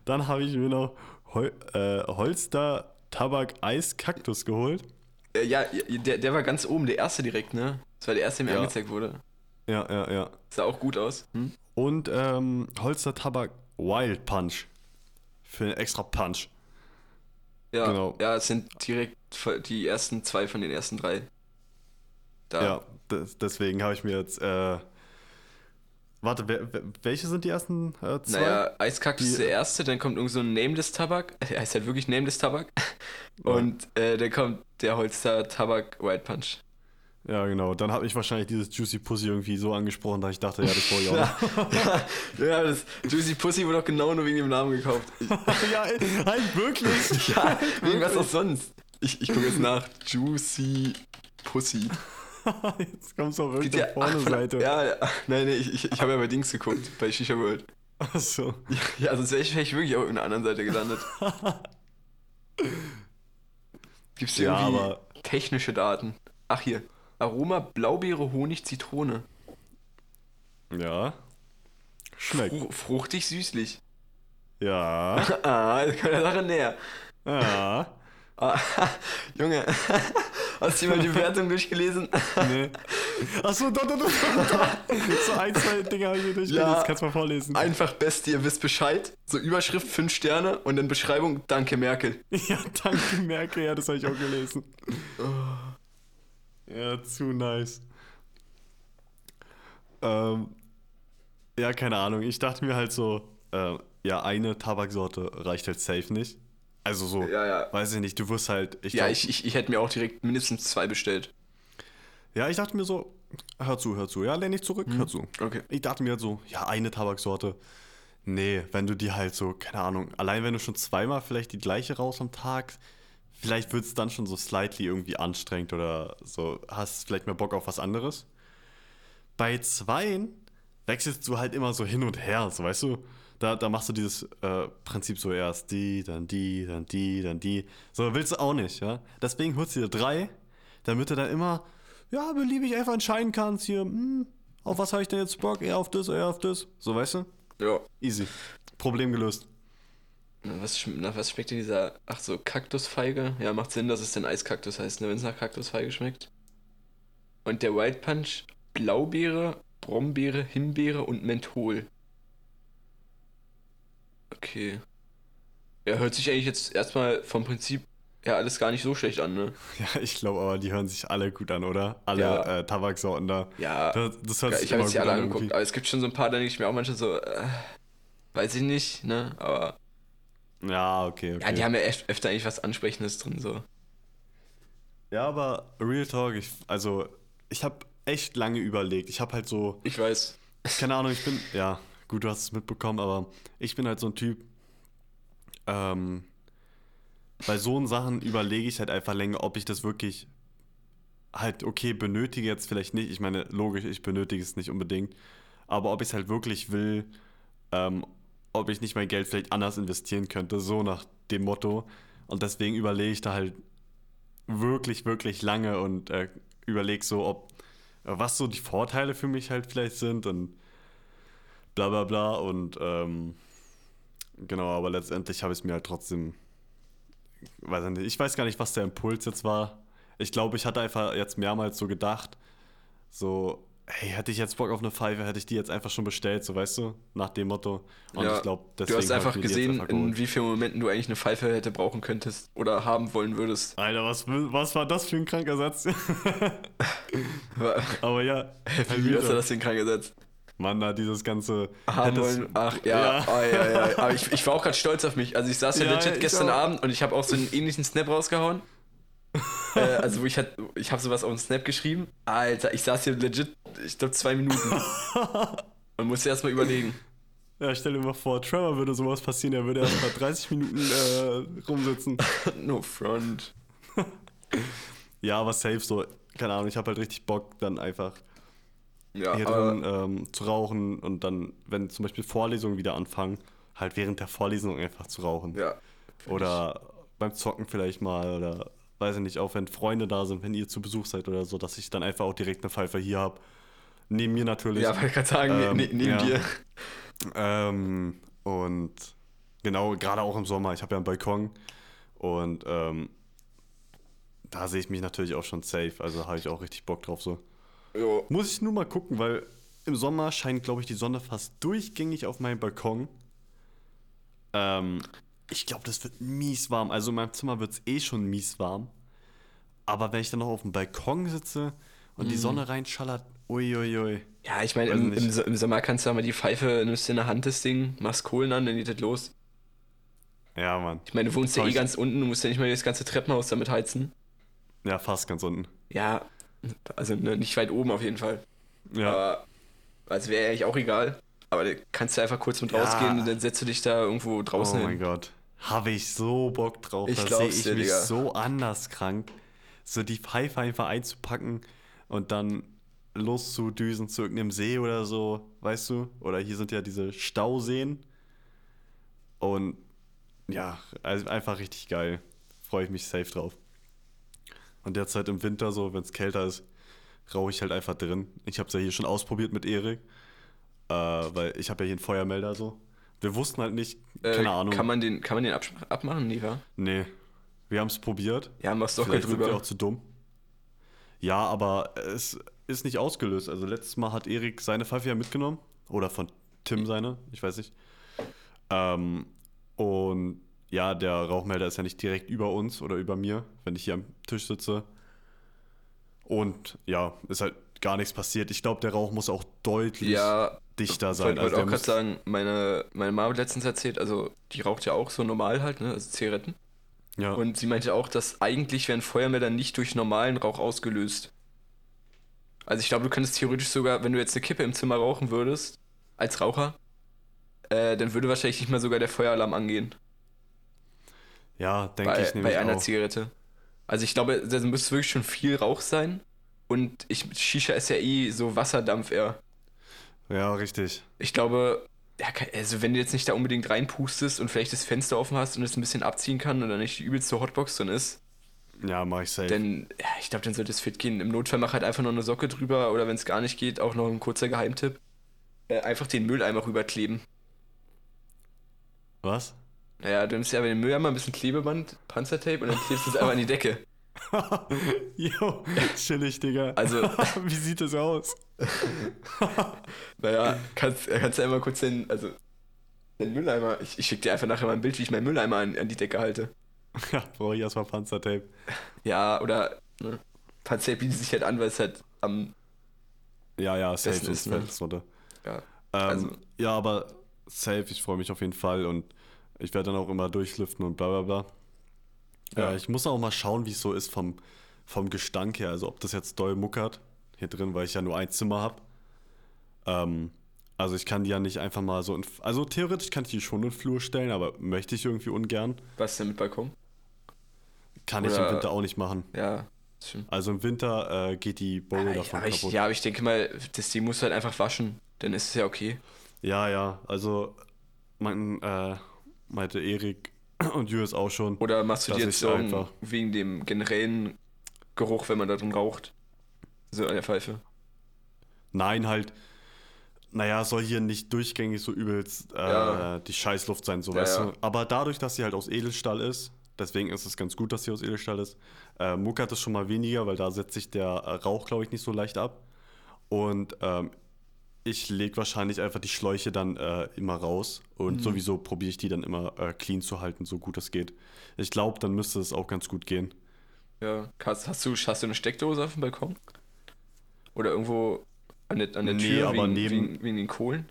Dann habe ich mir noch Hol äh, Holster Tabak Eis Kaktus geholt. Äh, ja, der, der war ganz oben, der erste direkt, ne? Das war der erste, der mir Ja. angezeigt wurde. Ja, ja, ja. Sah auch gut aus. Hm? Und ähm, Holster Tabak Wild Punch. Für einen extra Punch. Ja, Genau. ja, es sind direkt die ersten zwei von den ersten drei. Da. Ja, des, deswegen habe ich mir jetzt. Äh, warte, wer, welche sind die ersten äh, zwei? Naja, Eiskaktus ist der erste, dann kommt irgend so ein Nameless Tabak. Der heißt halt wirklich Nameless Tabak. Und äh, dann kommt der Holster Tabak White Punch. Ja, genau. Dann habe ich wahrscheinlich dieses Juicy Pussy irgendwie so angesprochen, dass ich dachte, ja, das wollte ich auch. Ja, ja, das Juicy Pussy wurde auch genau nur wegen dem Namen gekauft. Ich, ja, halt wirklich. ja, wegen was auch sonst. Ich, ich gucke jetzt nach. Juicy Pussy. Jetzt kommst du auf irgendeine ja- vorne Seite. Ja, ja. Nein, nee, ich, ich, ich habe ja bei Dings geguckt, bei Shisha World. Achso. Ja, sonst wäre ich, wär ich wirklich auf einer anderen Seite gelandet. Gibt's hier Ja, irgendwie aber- technische Daten? Ach hier. Aroma Blaubeere, Honig, Zitrone. Ja. Schmeckt. Fru fruchtig, süßlich. Ja. Ah, das kommt der Sache näher. Ja. Junge, hast du mal die Bewertung durchgelesen? Nee. Achso, da, da, da, da. So ein, zwei Dinge habe ich hier durchgelesen. Ja. Kannst du mal vorlesen. Einfach Beste, ihr wisst Bescheid. So Überschrift 5 Sterne und dann Beschreibung Danke Merkel. Ja, danke, Merkel. Ja, das habe ich auch gelesen. Ja, zu nice. Ähm, ja, keine Ahnung. Ich dachte mir halt so, äh, ja, eine Tabaksorte reicht halt safe nicht. Also so, Ja, ja. weiß ich nicht, du wirst halt, ich Ja, glaub- ich, ich, ich hätte mir auch direkt mindestens zwei bestellt. ja, ich dachte mir so, hör zu, hör zu. Ja, lehn dich zurück, hör zu. Okay. Ich dachte mir halt so, ja, eine Tabaksorte. Nee, wenn du die halt so, keine Ahnung, allein wenn du schon zweimal vielleicht die gleiche raus am Tag, vielleicht wird es dann schon so slightly irgendwie anstrengend oder so, hast vielleicht mehr Bock auf was anderes. Bei zweien wechselst du halt immer so hin und her, so weißt du? Da, da machst du dieses äh, Prinzip so erst die, dann die, dann die, dann die. So willst du auch nicht, ja? Deswegen holst du dir drei, damit du dann immer, ja, beliebig einfach entscheiden kannst hier, hm, auf was habe ich denn jetzt Bock? Eher auf das, eher auf das. So, weißt du? Ja. Easy. Problem gelöst. Na, was, nach was schmeckt denn dieser, ach so, Kaktusfeige? Ja, macht Sinn, dass es denn Eiskaktus heißt, ne, wenn es nach Kaktusfeige schmeckt. Und der White Punch, Blaubeere, Brombeere, Himbeere und Menthol. Okay. Ja, hört sich eigentlich jetzt erstmal vom Prinzip ja alles gar nicht so schlecht an, ne? Ja, ich glaube aber, die hören sich alle gut an, oder? Alle Ja. äh, Tabaksorten da. Ja, Das, das hört Ja, sich ich habe jetzt alle an angeguckt, irgendwie. aber es gibt schon so ein paar, da denke ich mir auch manchmal so, äh, weiß ich nicht, ne? Aber Ja, okay, okay. Ja, die haben ja öfter eigentlich was Ansprechendes drin, so. Ja, aber Real Talk, ich, also ich habe echt lange überlegt. Ich habe halt so, Ich weiß. keine Ahnung, ich bin, ja, gut, du hast es mitbekommen, aber ich bin halt so ein Typ, ähm, bei so Sachen überlege ich halt einfach länger, ob ich das wirklich halt, okay, benötige jetzt vielleicht nicht. Ich meine, logisch, ich benötige es nicht unbedingt, aber ob ich es halt wirklich will, ähm, ob ich nicht mein Geld vielleicht anders investieren könnte, so nach dem Motto. Und deswegen überlege ich da halt wirklich, wirklich lange und äh, überlege so, ob was so die Vorteile für mich halt vielleicht sind und bla bla bla und ähm, genau, aber letztendlich habe ich es mir halt trotzdem, weiß ich nicht, ich weiß gar nicht, was der Impuls jetzt war. Ich glaube, ich hatte einfach jetzt mehrmals so gedacht, so, hey, hätte ich jetzt Bock auf eine Pfeife, hätte ich die jetzt einfach schon bestellt, so weißt du, nach dem Motto. Und Ja, ich glaube, Du hast einfach gesehen, in in wie vielen Momenten du eigentlich eine Pfeife hätte brauchen könntest oder haben wollen würdest. Alter, was, was war das für ein kranker Satz? Aber ja, Wie hast du das denn krank gesetzt? Mann, da dieses ganze. Haben wollen. Ach ja, Ja. Oh, ja, ja. Aber ich, ich war auch gerade stolz auf mich. Also ich saß ja, Ja, legit gestern auch. Abend und ich habe auch so einen ähnlichen Snap rausgehauen. äh, also wo ich halt, ich habe sowas auf den Snap geschrieben. Alter, ich saß hier legit, ich glaube zwei Minuten. und musste erstmal überlegen. Ja, stell dir mal vor, Trevor würde sowas passieren, er würde erst mal 30 Minuten äh, rumsitzen. No front. Ja, aber safe so. Keine Ahnung, ich habe halt richtig Bock, dann einfach Ja, hier drin ähm, zu rauchen und dann, wenn zum Beispiel Vorlesungen wieder anfangen, halt während der Vorlesung einfach zu rauchen. ja. Oder beim Zocken vielleicht mal oder weiß ich nicht, auch wenn Freunde da sind, wenn ihr zu Besuch seid oder so, dass ich dann einfach auch direkt eine Pfeife hier habe. Neben mir natürlich. Ja, wollte ich gerade sagen, Ähm, ne, neben ja. dir. Ähm, und genau, gerade auch im Sommer, ich habe ja einen Balkon und ähm, da sehe ich mich natürlich auch schon safe, also habe ich auch richtig Bock drauf so. Jo. Muss ich nur mal gucken, weil im Sommer scheint, glaube ich, die Sonne fast durchgängig auf meinem Balkon. Ähm, ich glaube, das wird mies warm. Also in meinem Zimmer wird es eh schon mies warm. Aber wenn ich dann noch auf dem Balkon sitze und die Sonne reinschallert, uiuiui. Ja, ich meine, im, im, im Sommer kannst du ja mal die Pfeife, nimmst du in der Hand das Ding, machst Kohlen an, dann geht das los. Ja, Mann. Ich meine, du wohnst ja eh ganz unten, du musst ja nicht mal das ganze Treppenhaus damit heizen. Ja, fast ganz unten. Ja, also ne, nicht weit oben auf jeden Fall. Ja. Aber, also wäre eigentlich auch egal. Aber kannst du einfach kurz mit Ja. rausgehen und dann setzt du dich da irgendwo draußen oh mein hin. Gott. Habe ich so Bock drauf. Ich da sehe ich dir, mich Digga. so anders krank. So die Pfeife einfach einzupacken und dann loszudüsen zu irgendeinem See oder so, weißt du? Oder hier sind ja diese Stauseen. Und ja, also einfach richtig geil. Freue ich mich safe drauf. Und derzeit im Winter, so, wenn es kälter ist, rauche ich halt einfach drin. Ich habe es ja hier schon ausprobiert mit Erik. Äh, weil ich habe ja hier einen Feuermelder so. Wir wussten halt nicht, keine Äh, Ahnung. Kann man den, kann man den absch- abmachen, wa? Nee, wir haben es probiert. Ja, machst doch Vielleicht sind wir drüber. auch zu dumm. Ja, aber es ist nicht ausgelöst. Also letztes Mal hat Erik seine Pfeife ja mitgenommen. Oder von Tim seine, ich weiß nicht. Ähm, und ja, der Rauchmelder ist ja nicht direkt über uns oder über mir, wenn ich hier am Tisch sitze. Und ja, ist halt gar nichts passiert. Ich glaube, der Rauch muss auch deutlich Ja, dichter ich sein. wollte wollte der auch gerade sagen, meine, meine Mama hat letztens erzählt, also die raucht ja auch so normal halt, ne, also Zigaretten. ja. Und sie meinte auch, dass eigentlich werden Feuermelder nicht durch normalen Rauch ausgelöst. Also ich glaube, du könntest theoretisch sogar, wenn du jetzt eine Kippe im Zimmer rauchen würdest, als Raucher, äh, dann würde wahrscheinlich nicht mal sogar der Feueralarm angehen. Ja, denke ich nämlich bei einer auch. Zigarette. Also ich glaube, da müsste wirklich schon viel Rauch sein. Und ich, Shisha ist ja eh so Wasserdampf eher. Ja, richtig. Ich glaube, ja, also wenn du jetzt nicht da unbedingt reinpustest und vielleicht das Fenster offen hast und es ein bisschen abziehen kann und dann nicht die übelste Hotbox drin ist, Ja, mache ich safe. dann, ja, ich glaube, dann sollte es fit gehen. Im Notfall mach halt einfach noch eine Socke drüber oder wenn es gar nicht geht, auch noch ein kurzer Geheimtipp. Äh, einfach den Mülleimer rüberkleben. Was? Naja, du nimmst ja bei dem Mülleimer ein bisschen Klebeband, Panzertape und dann klebst du es einfach an die Decke. Jo, chillig, Digga. Also- wie sieht das aus? Naja, kannst, kannst du einmal kurz den, also, den Mülleimer, ich, ich schicke dir einfach nachher mal ein Bild, wie ich meinen Mülleimer an, an die Decke halte. Ja, brauche ich erstmal Panzertape. Ja, oder, ne, Panzertape bietet sich halt an, weil es halt am, Ja, ja, safe ist ist, ne? runter. ja, Ähm, Also- ja, aber safe, ich freue mich auf jeden Fall und Ich werde dann auch immer durchlüften und bla bla bla. Ja. Äh, ich muss auch mal schauen, wie es so ist vom, vom Gestank her. Also ob das jetzt doll muckert hier drin, weil ich ja nur ein Zimmer habe. Ähm, also ich kann die ja nicht einfach mal so in, Also theoretisch kann ich die schon in den Flur stellen, aber möchte ich irgendwie ungern. Was denn mit Balkon? Kann Oder, ich im Winter auch nicht machen. Ja. Also im Winter äh, geht die Bowl aber davon aber kaputt. Ich, ja, aber ich denke mal, das Ding muss halt einfach waschen. Dann ist es ja okay. Ja, ja. Also mein, äh, meinte Erik und Julius auch schon. Oder machst du dir jetzt Sorgen wegen dem generellen Geruch, wenn man da drin raucht? So an der Pfeife. Nein, halt. Naja, soll hier nicht durchgängig so übelst äh, ja. die Scheißluft sein, so ja, weißt du. Aber dadurch, dass sie halt aus Edelstahl ist, deswegen ist es ganz gut, dass sie aus Edelstahl ist, äh, muckert es schon mal weniger, weil da setzt sich der Rauch, glaube ich, nicht so leicht ab. Und ähm, ich lege wahrscheinlich einfach die Schläuche dann äh, immer raus und mhm. sowieso probiere ich die dann immer äh, clean zu halten, so gut es geht. Ich glaube, dann müsste es auch ganz gut gehen. Ja, hast, hast, du, hast du eine Steckdose auf dem Balkon? Oder irgendwo an der, an der nee, Tür aber wegen, neben, wegen, wegen, den Kohlen?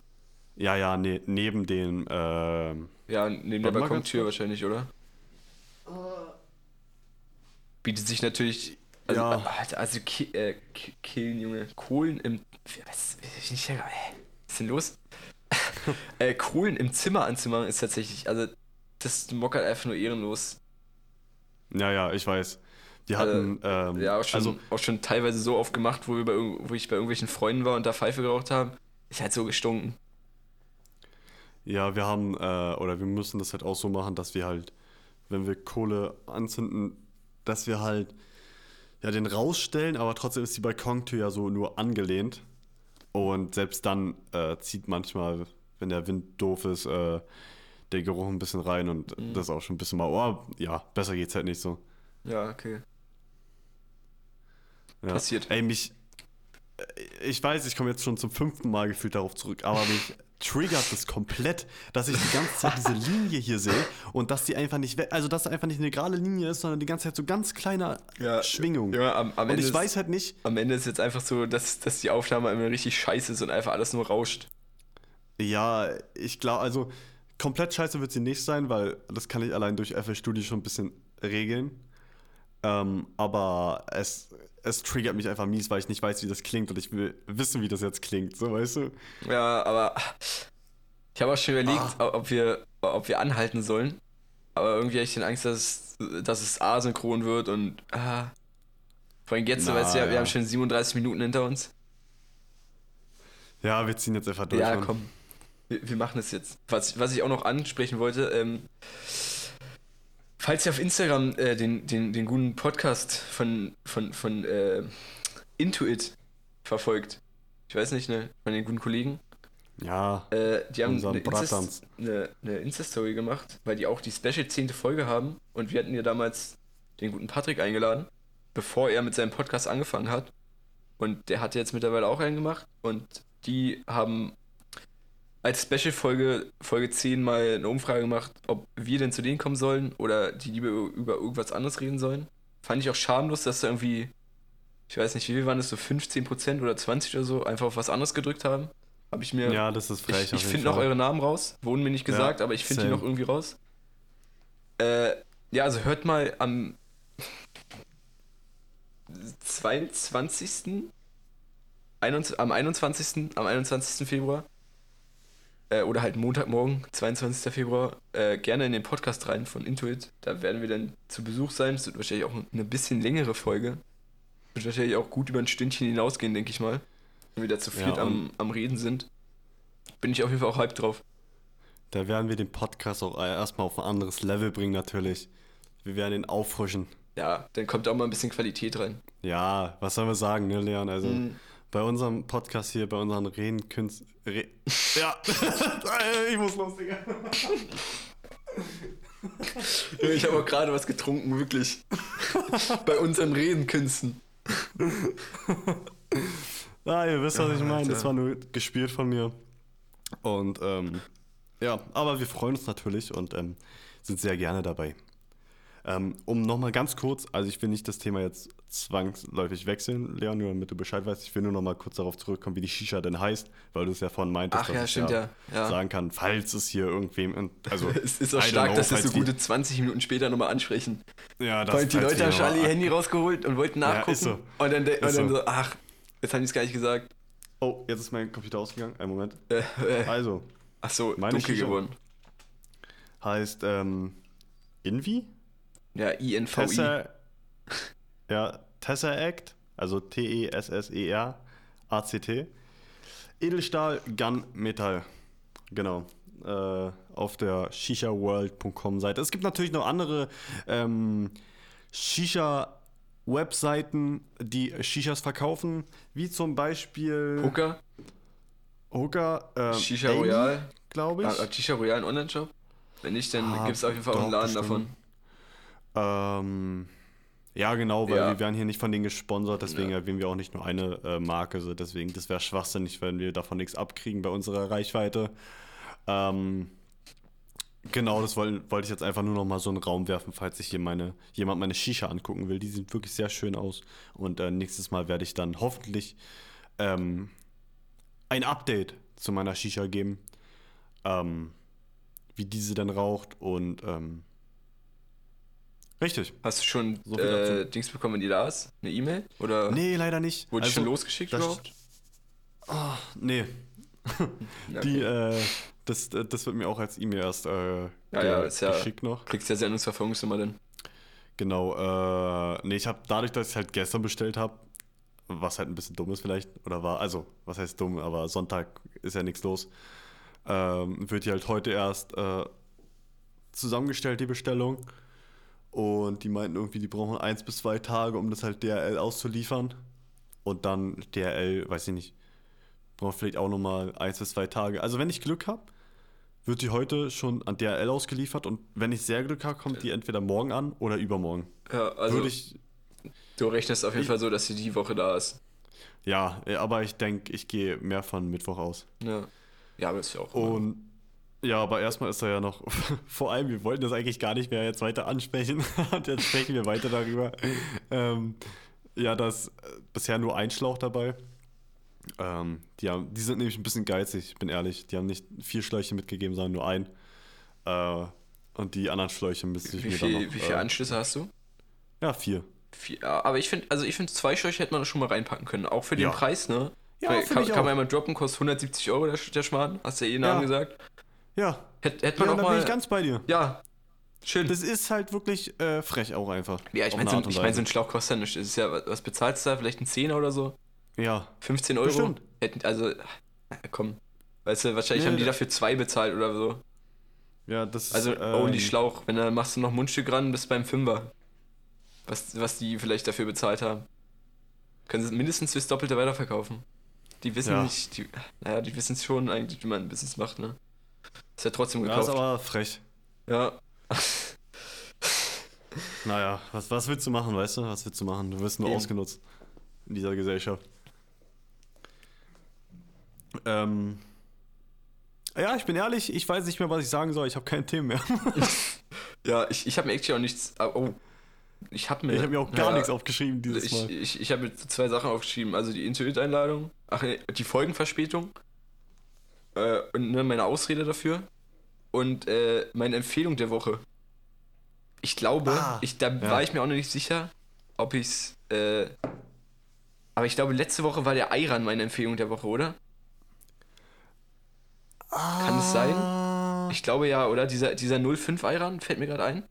Ja, ja, ne, neben den. Äh, ja, neben der Balkontür wahrscheinlich, oder? Bietet sich natürlich. Also, ja. also äh, killen, Junge. Kohlen im was, was ist denn los? äh, Kohlen im Zimmer anzumachen ist tatsächlich, also das mockert einfach nur ehrenlos. Ja, ja, ich weiß. Wir hatten, also, ähm, ja, auch schon, also, auch schon teilweise so oft gemacht, wo, wir bei, wo ich bei irgendwelchen Freunden war und da Pfeife geraucht haben. Ist halt so gestunken. Ja, wir haben, äh, oder wir müssen das halt auch so machen, dass wir halt, wenn wir Kohle anzünden, dass wir halt ja den rausstellen, aber trotzdem ist die Balkontür ja so nur angelehnt. Und selbst dann äh, zieht manchmal, wenn der Wind doof ist, äh, der Geruch ein bisschen rein und mhm. das ist auch schon ein bisschen mal, oh, ja, besser geht's halt nicht so. Ja, okay. Ja. Passiert. Ey, mich, äh, ich weiß, ich komme jetzt schon zum fünften Mal gefühlt darauf zurück, aber mich triggert das komplett, dass ich die ganze Zeit diese Linie hier sehe und dass die einfach nicht, also dass einfach nicht eine gerade Linie ist, sondern die ganze Zeit so ganz kleine ja, Schwingungen. Ja, am, am und ich ist, weiß halt nicht. Am Ende ist jetzt einfach so, dass, dass die Aufnahme immer richtig scheiße ist und einfach alles nur rauscht. Ja, ich glaube, also komplett scheiße wird sie nicht sein, weil das kann ich allein durch FL Studio schon ein bisschen regeln. Ähm, aber es, es triggert mich einfach mies, weil ich nicht weiß, wie das klingt und ich will wissen, wie das jetzt klingt, so weißt du? Ja, aber ich habe auch schon überlegt, ah. ob, wir, ob wir anhalten sollen. Aber irgendwie habe ich den Angst, dass, dass es asynchron wird und ah. Vor allem jetzt, Na, weißt du, ja, wir haben schon 37 Minuten hinter uns. Ja, wir ziehen jetzt einfach durch. Ja, komm. Wir, wir machen es jetzt. Was, was ich auch noch ansprechen wollte, ähm, Falls ihr auf Instagram äh, den, den, den guten Podcast von, von, von äh, Intuit verfolgt, ich weiß nicht, ne, von den guten Kollegen. Ja, äh, die haben eine, Insta eine, eine Insta-Story gemacht, weil die auch die Special 10. Folge haben und wir hatten ja damals den guten Patrick eingeladen, bevor er mit seinem Podcast angefangen hat. Und der hat jetzt mittlerweile auch einen gemacht und die haben als Special-Folge, Folge 10, mal eine Umfrage gemacht, ob wir denn zu denen kommen sollen oder die lieber über irgendwas anderes reden sollen. Fand ich auch schamlos, dass da irgendwie, ich weiß nicht, wie viel waren das, so 15% oder 20 oder so, einfach auf was anderes gedrückt haben. Habe ich mir. Ja, das ist frech. Ich, ich finde noch eure Namen raus. Wurden mir nicht gesagt, ja, aber ich finde die noch irgendwie raus. Äh, ja, also hört mal am 22. 21, am 21. am 21. Februar äh, oder halt Montagmorgen, 22. Februar, äh, gerne in den Podcast rein von Intuit. Da werden wir dann zu Besuch sein. Es wird wahrscheinlich auch eine bisschen längere Folge. Wird wahrscheinlich auch gut über ein Stündchen hinausgehen, denke ich mal. Wenn wir da zu viert ja, am, am Reden sind. Bin ich auf jeden Fall auch hyped drauf. Da werden wir den Podcast auch erstmal auf ein anderes Level bringen, natürlich. Wir werden ihn auffrischen. Ja, dann kommt auch mal ein bisschen Qualität rein. Ja, was sollen wir sagen, ne, Leon? Also. Mm bei unserem Podcast hier, bei unseren Redenkünsten. Re ja, ich muss los, Digga. ich habe auch gerade was getrunken, wirklich. bei unseren Redenkünsten. ah, ihr wisst, was ich meine. Das war nur gespielt von mir. Und ähm, ja, aber wir freuen uns natürlich und ähm, sind sehr gerne dabei. Ähm, um nochmal ganz kurz, also ich will nicht das Thema jetzt zwangsläufig wechseln, Leon, nur damit du Bescheid weißt. Ich will nur nochmal kurz darauf zurückkommen, wie die Shisha denn heißt, weil du es ja vorhin meintest, Ach dass ja, ich stimmt, ja. ja. sagen kann, falls es hier irgendwem. Also, es ist auch stark, know, dass wir so gute 20 Minuten später nochmal ansprechen. Ja, das Weil die Leute haben nochmal- Handy rausgeholt und wollten nachgucken. Ja, ist so. Und dann, und dann so. so, ach, jetzt haben die es gar nicht gesagt. Oh, jetzt ist mein Computer ausgegangen. Einen Moment. Äh, äh, Also, ach so, Meine dunkel Shisha. geworden. heißt ähm, Invi? Ja, INVI. Tessa, ja, Tesseract, also E T-E-S-S-E-R, A-C-T. Edelstahl, Gun, Metall. Genau. Äh, auf der shishaworld.com Seite. Es gibt natürlich noch andere ähm, Shisha-Webseiten, die Shishas verkaufen, wie zum Beispiel Hooker, Hooker, ähm, Shisha Royal. glaube ich. Ah, Hat Shisha Royal Online-Shop? Wenn nicht, dann Ah, gibt es auf jeden Fall auch einen Laden bestimmt. davon. Ähm, ja, genau, weil Ja. wir werden hier nicht von denen gesponsert, deswegen Ja. erwähnen wir auch nicht nur eine äh, Marke. So, deswegen, das wäre schwachsinnig, wenn wir davon nichts abkriegen bei unserer Reichweite. Ähm, genau, das wollte wollte ich jetzt einfach nur noch mal so in den Raum werfen, falls sich hier meine, jemand meine Shisha angucken will. Die sieht wirklich sehr schön aus. Und äh, nächstes Mal werde ich dann hoffentlich ähm, ein Update zu meiner Shisha geben. Ähm, wie diese dann raucht und ähm, richtig. Hast du schon So äh. Dings bekommen, die Lars? Eine E-Mail? Oder Nee, leider nicht. wurde die Also, schon losgeschickt überhaupt? Nee, Ja, die, okay. äh, das, äh, das wird mir auch als E-Mail erst äh, Ja, ja, ist ja- geschickt noch. Kriegst ja Sendungsverfolgungsnummer denn. Genau, äh, nee, ich habe dadurch, dass ich halt gestern bestellt habe, was halt ein bisschen dumm ist vielleicht, oder war, also, was heißt dumm, aber Sonntag ist ja nichts los, ähm, wird die halt heute erst äh, zusammengestellt, die Bestellung. Und die meinten irgendwie, die brauchen eins bis zwei Tage, um das halt DRL auszuliefern. Und dann DRL, weiß ich nicht, braucht vielleicht auch nochmal eins bis zwei Tage. Also wenn ich Glück habe, wird die heute schon an DRL ausgeliefert und wenn ich sehr Glück habe, kommt die entweder morgen an oder übermorgen. Ja, also Würde ich, du rechnest auf jeden Ich- Fall so, dass sie die Woche da ist. ja, äh, aber ich denke, ich gehe mehr von Mittwoch aus. Ja. Ja, aber ist ja auch. Und ja, aber erstmal ist da ja noch, vor allem, wir wollten das eigentlich gar nicht mehr jetzt weiter ansprechen und jetzt sprechen wir weiter darüber. Ähm, ja, dass äh, bisher nur ein Schlauch dabei. Ähm, die, haben, die sind nämlich ein bisschen geizig, ich bin ehrlich. Die haben nicht vier Schläuche mitgegeben, sondern nur ein. Äh, und die anderen Schläuche müsste ich wie mir viel, dann noch. wie viele äh, Anschlüsse hast du? Ja, vier. Vier, ja, aber ich finde, also ich finde, zwei Schläuche hätte man schon mal reinpacken können. Auch für den Ja. Preis, ne? Ja, Weil kann, ich kann auch. man einmal droppen, kostet 170 Euro der, der Schmarrn. Hast du ja eh Namen Ja. gesagt. Ja, Hätte hätte ja man da auch bin mal. ich ganz bei dir. ja, schön. Das ist halt wirklich äh, frech auch einfach. ja, ich meine, eine so, ich mein, so ein Schlauch kostet ja nichts. Das ist ja, was- bezahlst du da? Vielleicht ein Zehner oder so? Ja, 15 Euro? Bestimmt. Hätten, also, komm. Weißt du, wahrscheinlich Nee, haben die da- dafür zwei bezahlt oder so. ja, das ist. Also, ähm, only Schlauch. Wenn dann machst du noch Mundstück ran, bist beim Fünfer. Was, was die vielleicht dafür bezahlt haben. Können sie mindestens fürs Doppelte weiterverkaufen. Die wissen Ja. nicht, die, naja, die wissen es schon eigentlich, wie man ein Business macht, ne? Ist ja trotzdem Ja, ist gekauft. aber frech. Ja, Naja, was, was willst du machen, weißt du? Was willst du machen? Du wirst nur Eben. ausgenutzt in dieser Gesellschaft. Ähm. Ja, ich bin ehrlich, ich weiß nicht mehr, was ich sagen soll. Ich habe keine Themen mehr. ja ich, ich habe mir actually auch nichts. ah, Oh, ich habe mir. Ich habe mir auch gar ja, nichts aufgeschrieben dieses Ich, Mal. ich, ich habe mir zwei Sachen aufgeschrieben. Also die Intuit-Einladung, ach die Folgenverspätung äh, und ne, meine Ausrede dafür und äh, meine Empfehlung der Woche. Ich glaube, Ah, ich, da ja. war ich mir auch noch nicht sicher, ob ich's. Äh, aber ich glaube, letzte Woche war der Ayran meine Empfehlung der Woche, oder? Kann es sein? Ah, Ich glaube ja, oder? Dieser, dieser 05 Ayran fällt mir gerade ein.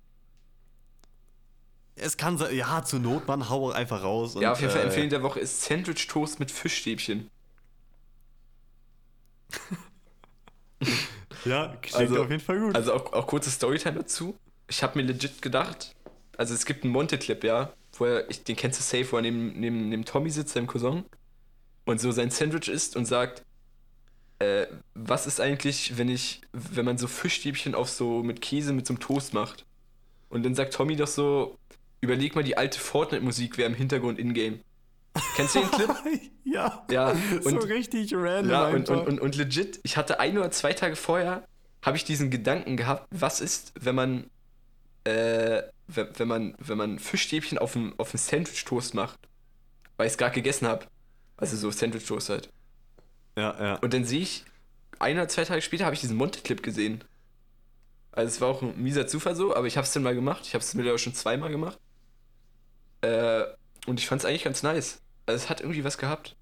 Es kann sein, ja, zur Not, man hau einfach raus. ja, und, auf jeden Fall äh, Empfehlung der Woche ist Sandwich Toast mit Fischstäbchen. Ja, klingt Also- auf jeden Fall gut. Also auch, auch kurze Storytime dazu. Ich habe mir legit gedacht, also es gibt einen Monte-Clip, ja, wo er, ich, den kennst du safe, wo er neben, neben, neben Tommy sitzt, seinem Cousin, und so sein Sandwich isst und sagt, äh, was ist eigentlich, wenn ich, wenn man so Fischstäbchen auf so mit Käse mit so einem Toast macht? Und dann sagt Tommy doch so, überleg mal die alte Fortnite-Musik, wäre im Hintergrund in-game. Kennst du den Clip? ja, Ja, so und richtig random ja, und, und, und, und legit, ich hatte ein oder zwei Tage vorher, habe ich diesen Gedanken gehabt, was ist, wenn man, äh, wenn, wenn, man, wenn man Fischstäbchen auf ein, auf Sandwich-Toast macht, weil ich es gerade gegessen habe. Also so Sandwich-Toast halt. Ja, ja. Und dann sehe ich, ein oder zwei Tage später habe ich diesen Monte-Clip gesehen. Also es war auch ein mieser Zufall so, aber ich habe es dann mal gemacht. Ich habe es mittlerweile schon zweimal gemacht. Äh, und ich fand es eigentlich ganz nice. Also es hat irgendwie was gehabt.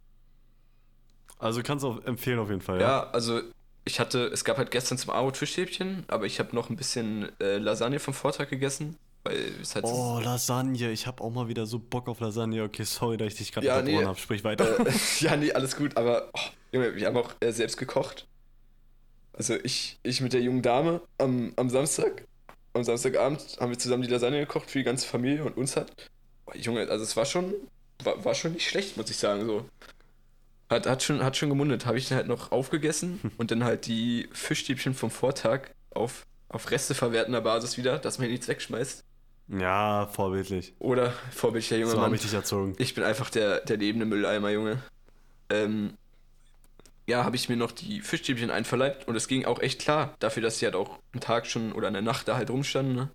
Also kannst du auch empfehlen auf jeden Fall, Ja, ja. also ich hatte, es gab halt gestern zum Abend Fischstäbchen, aber ich habe noch ein bisschen äh, Lasagne vom Vortag gegessen, weil es halt Oh, Lasagne. Ich habe auch mal wieder so Bock auf Lasagne. Okay, sorry, dass ich dich gerade Ja, nee. habe. Sprich weiter. Äh, ja, nee, alles gut, aber oh, Junge, wir haben auch äh, selbst gekocht. Also ich, ich mit der jungen Dame am, am Samstag. Am Samstagabend haben wir zusammen die Lasagne gekocht für die ganze Familie und uns hat. Junge, also es war schon, war, war schon nicht schlecht, muss ich sagen. So. Hat, hat, schon, hat schon gemundet. Habe ich dann halt noch aufgegessen und dann halt die Fischstäbchen vom Vortag auf, auf Reste verwertender Basis wieder, dass man nichts wegschmeißt. ja, vorbildlich. Oder vorbildlicher junger So habe ich dich erzogen. Ich bin einfach der, der lebende Mülleimer, Junge. Ähm, ja, habe ich mir noch die Fischstäbchen einverleibt und es ging auch echt klar, dafür, dass sie halt auch einen Tag schon oder eine Nacht da halt rumstanden. Ne?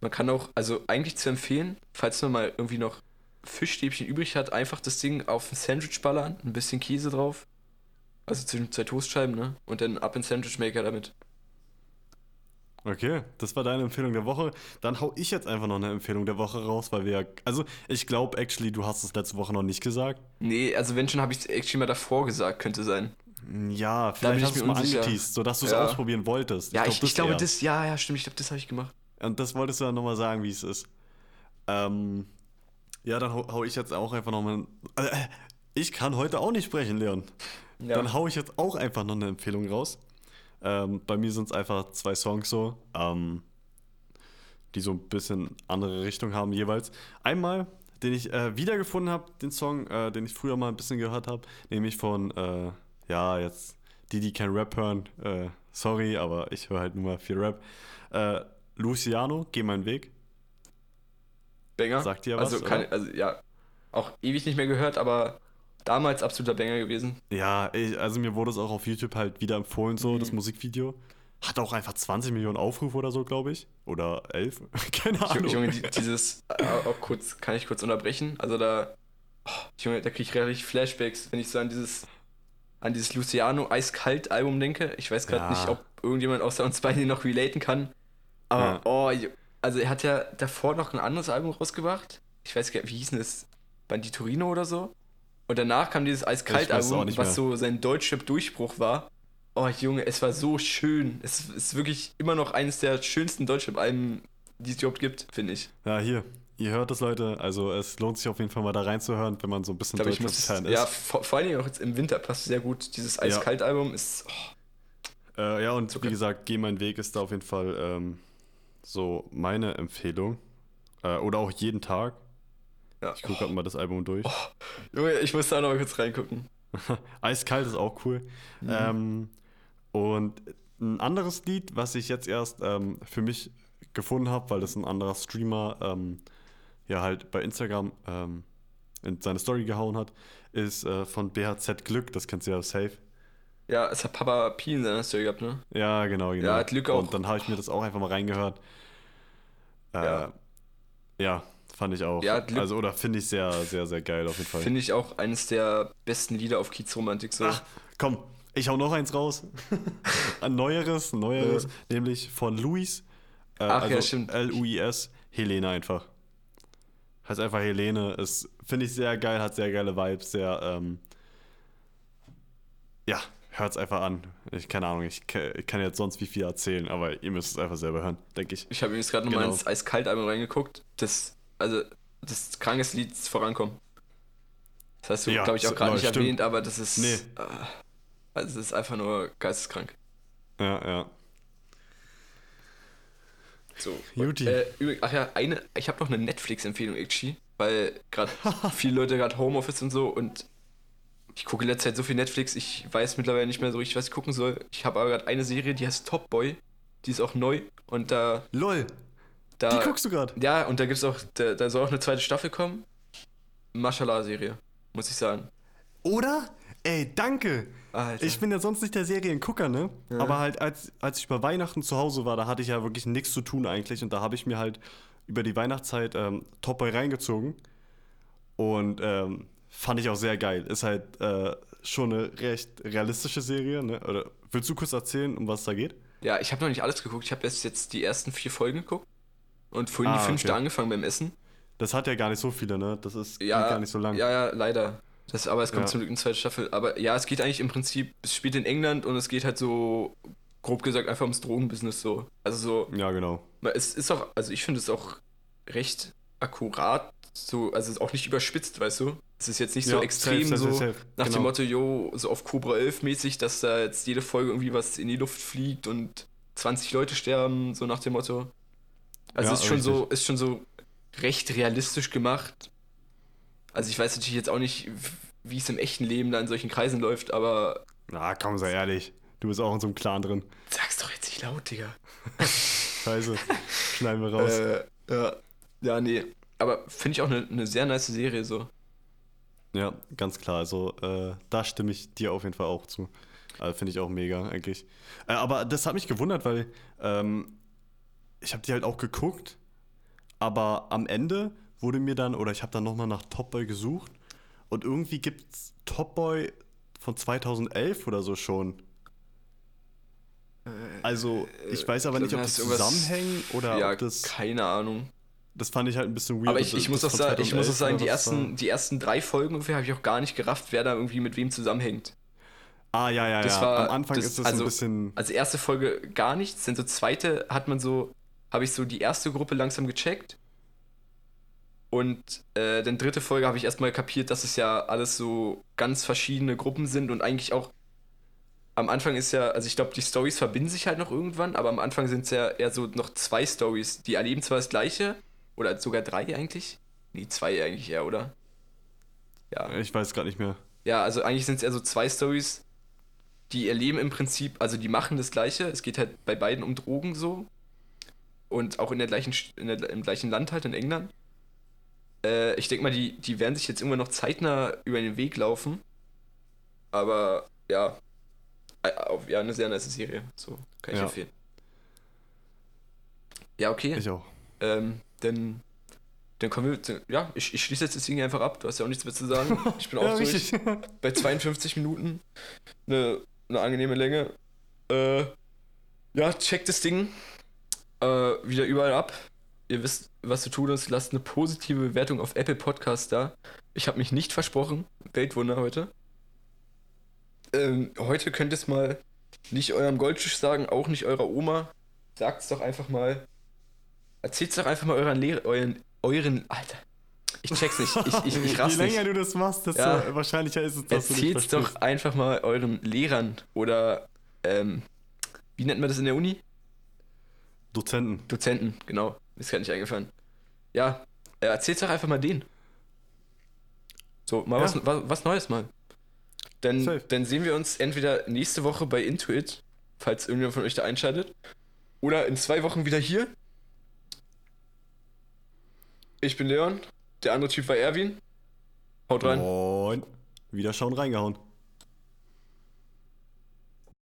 Man kann auch, also eigentlich zu empfehlen, falls man mal irgendwie noch Fischstäbchen übrig hat, einfach das Ding auf ein Sandwich ballern, ein bisschen Käse drauf. Also zwischen zwei Toastscheiben, ne? Und dann ab in Sandwichmaker damit. Okay, das war deine Empfehlung der Woche. Dann hau ich jetzt einfach noch eine Empfehlung der Woche raus, weil wir ja. Also, ich glaube, actually, du hast es letzte Woche noch nicht gesagt. Nee, also wenn schon, habe ich es actually mal davor gesagt, könnte sein. Ja, vielleicht ich hast du es mal angeteased, sodass du es Ja. ausprobieren wolltest. Ja, ich, ich glaube, eher. das, ja, ja, stimmt, ich glaube, das habe ich gemacht. Und das wolltest du dann nochmal sagen, wie es ist. Ähm, ja, dann hau, hau ich jetzt auch einfach nochmal. Äh, ich kann heute auch nicht sprechen, Leon. Ja. Dann hau ich jetzt auch einfach noch eine Empfehlung raus. Ähm, bei mir sind es einfach zwei Songs so, ähm, die so ein bisschen andere Richtung haben jeweils. Einmal, den ich äh, wiedergefunden habe, den Song, äh, den ich früher mal ein bisschen gehört habe, nämlich von, äh, ja, jetzt die, die kein Rap hören, äh, sorry, aber ich höre halt nur mal viel Rap. Luciano, Geh meinen Weg. Banger. Sagt dir was, Also, oder? also ja, auch ewig nicht mehr gehört, aber damals absoluter Banger gewesen. Ja, ich, also mir wurde es auch auf YouTube halt wieder empfohlen, so, Mhm. das Musikvideo. Hat auch einfach 20 Millionen Aufrufe oder so, glaube ich. Oder 11. Keine Ahnung. Junge, Junge, die, dieses, äh, auch kurz, kann ich kurz unterbrechen? Also da, oh, Junge, da kriege ich richtig Flashbacks, wenn ich so an dieses, an dieses Luciano Eiskalt-Album denke. Ich weiß gerade Ja. nicht, ob irgendjemand außer uns beiden noch relaten kann. Aber, Ja. oh, also er hat ja davor noch ein anderes Album rausgebracht. Ich weiß gar nicht, wie hieß denn das? Banditorino oder so? Und danach kam dieses Eiskalt-Album, was so sein Deutschrap-Durchbruch war. Oh, Junge, es war so schön. Es ist wirklich immer noch eines der schönsten Deutschrap-Alben, die es überhaupt gibt, finde ich. Ja, hier. Ihr hört es, Leute. Also es lohnt sich auf jeden Fall mal da reinzuhören, wenn man so ein bisschen Deutschrap-Fan ist. ja, vor, vor allen Dingen auch jetzt im Winter passt sehr gut. Dieses Eiskalt-Album ist, oh, Äh, ja, und Zucker. wie gesagt, Geh mein Weg ist da auf jeden Fall ähm, so meine Empfehlung. Äh, oder auch jeden Tag. ja. Ich gucke gerade mal das Album durch. Junge, ich muss da noch mal kurz reingucken. Eiskalt ist auch cool. Mhm. Ähm, und ein anderes Lied, was ich jetzt erst ähm, für mich gefunden habe, weil das ein anderer Streamer ähm, ja halt bei Instagram ähm, in seine Story gehauen hat, ist äh, von BHZ Glück, das kennst du ja safe. Ja, es hat Papa Pi in seiner Story gehabt, ne? Ja, genau, genau. Ja, Glück auch. Und dann habe ich mir das auch einfach mal reingehört. Äh, Ja. ja. fand ich auch. Ja, Glück- also, oder finde ich sehr, sehr, sehr geil auf jeden Fall. Finde ich auch eines der besten Lieder auf Kiezromantik so. Ach, komm, ich hau noch eins raus. ein neueres, ein neueres, Ja. nämlich von Luis. Äh, Ach, ja, also stimmt. L-U-I-S, Helene einfach. Heißt einfach Helene. Ist, finde ich sehr geil, hat sehr geile Vibes, sehr, ähm, ja, hört's einfach an. Ich, keine Ahnung, ich, ich kann jetzt sonst wie viel erzählen, aber ihr müsst es einfach selber hören, denke ich. Ich habe übrigens gerade nochmal Genau. ins Eiskalt-Album reingeguckt. Das, also, das krankeste Lied ist Vorankommen. Das hast du, Ja, glaube ich, auch gerade nicht stimmt. erwähnt, aber das ist. Nee. Äh, also, es ist einfach nur geisteskrank. Ja, ja. So. Juti. Äh, übrig, ach ja, eine, ich habe noch eine Netflix-Empfehlung, Ikchi, weil gerade viele Leute gerade Homeoffice und so und ich gucke in letzter Zeit so viel Netflix, ich weiß mittlerweile nicht mehr so richtig, was ich gucken soll. Ich habe aber gerade eine Serie, die heißt Top Boy, die ist auch neu und da. LOL, da die guckst du gerade. Ja, und da gibt's auch, da, da soll auch eine zweite Staffel kommen. Mashallah-Serie, muss ich sagen. Oder? Ey, danke! Alter. Ich bin ja sonst nicht der Seriengucker, ne? Ja. Aber halt, als, als ich über Weihnachten zu Hause war, da hatte ich ja wirklich nichts zu tun eigentlich. Und da habe ich mir halt über die Weihnachtszeit ähm, Top Boy reingezogen. Und ähm, fand ich auch sehr geil. Ist halt äh, schon eine recht realistische Serie, ne? Oder willst du kurz erzählen, um was es da geht? Ja, ich habe noch nicht alles geguckt. Ich habe erst jetzt die ersten vier Folgen geguckt. Und vorhin Ah, die fünfte okay. angefangen beim Essen. Das hat ja gar nicht so viele, ne? Das ist Ja, gar nicht so lang. Ja, ja, leider. Das, aber es kommt Ja. zum Glück eine zweite Staffel. Aber ja, es geht eigentlich im Prinzip, es spielt in England und es geht halt so, grob gesagt, einfach ums Drogenbusiness so. Also so, Ja, genau. es ist auch, also ich finde es auch recht akkurat, so, also ist auch nicht überspitzt, weißt du? Es ist jetzt nicht so Ja, extrem safe, safe, so safe, nach dem Genau. Motto, jo, so auf Cobra 11 mäßig, dass da jetzt jede Folge irgendwie was in die Luft fliegt und 20 Leute sterben, so nach dem Motto. Also Ja, ist schon richtig. so, ist schon so recht realistisch gemacht. Also ich weiß natürlich jetzt auch nicht, wie es im echten Leben da in solchen Kreisen läuft, aber Na, komm, sei ehrlich. Du bist auch in so einem Clan drin. sag's doch jetzt nicht laut, Digga. Scheiße. Schneiden wir raus. Äh, ja. Ja, nee. Aber finde ich auch eine eine sehr nice Serie so. Ja, ganz klar. Also, äh, da stimme ich dir auf jeden Fall auch zu. Äh, Finde ich auch mega, eigentlich. Äh, aber das hat mich gewundert, weil ähm, ich habe die halt auch geguckt, aber am Ende wurde mir dann, oder ich habe dann nochmal nach Top Boy gesucht und irgendwie gibt es Top Boy von 2011 oder so schon. Also, ich weiß aber ich nicht, ob glaub, das zusammenhängen oder ja, ob das. keine Ahnung. Das fand ich halt ein bisschen weird. Aber ich, ich, muss auch das sagen, ich muss auch 2011 sagen, die war. ersten, die ersten drei Folgen ungefähr habe ich auch gar nicht gerafft, wer da irgendwie mit wem zusammenhängt. Ah, ja, ja, Das ja. war- Am Anfang das- ist das also- ein bisschen. Also erste Folge gar nichts, dann so zweite hat man so, habe ich so die erste Gruppe langsam gecheckt. Und äh, dann dritte Folge habe ich erstmal kapiert, dass es ja alles so ganz verschiedene Gruppen sind und eigentlich auch am Anfang ist ja, also ich glaube, die Stories verbinden sich halt noch irgendwann, aber am Anfang sind es ja eher so noch zwei Stories. Die erleben zwar das gleiche, oder sogar drei eigentlich. Nee, zwei eigentlich eher, oder? Ja. Ich weiß gerade nicht mehr. Ja, also eigentlich sind es eher so zwei Stories, die erleben im Prinzip, also die machen das Gleiche. Es geht halt bei beiden um Drogen so. Und auch in der gleichen, in der, im gleichen Land halt, in England. Äh, ich denke mal, die, die werden sich jetzt irgendwann noch zeitnah über den Weg laufen. Aber ja, äh, auf, ja, eine sehr nice Serie. So, kann ich Ja. empfehlen. Ja, okay. Ich auch. Ähm, dann, dann kommen wir, zu, ja, ich, ich schließe jetzt das Ding einfach ab. Du hast ja auch nichts mehr zu sagen. Ich bin auch ja, durch richtig. bei 52 Minuten. Eine, eine angenehme Länge. Äh, ja, checkt das Ding äh, wieder überall ab. Ihr wisst, was zu tun ist. Lasst eine positive Bewertung auf Apple Podcast da. Ich habe mich nicht versprochen. Weltwunder heute. Ähm, heute könnt ihr es mal nicht eurem Goldfisch sagen, auch nicht eurer Oma. Sagt es doch einfach mal. Erzählt doch einfach mal euren Lehrer, euren, euren, Alter. Ich check's nicht. Ich, ich, ich raff's Je nicht. länger du das machst, desto Ja. wahrscheinlicher ist es, dass du nicht Erzählt's doch einfach mal euren Lehrern oder ähm, wie nennt man das in der Uni? Dozenten. Dozenten, genau. Ist gerade nicht eingefallen. Ja, äh, erzählt's doch einfach mal denen. So, mal Ja. was, was, was Neues mal. Dann, Safe. dann sehen wir uns entweder nächste Woche bei Intuit, falls irgendjemand von euch da einschaltet, oder in zwei Wochen wieder hier. Ich bin Leon, der andere Typ war Erwin. Haut rein. Und wieder schauen reingehauen.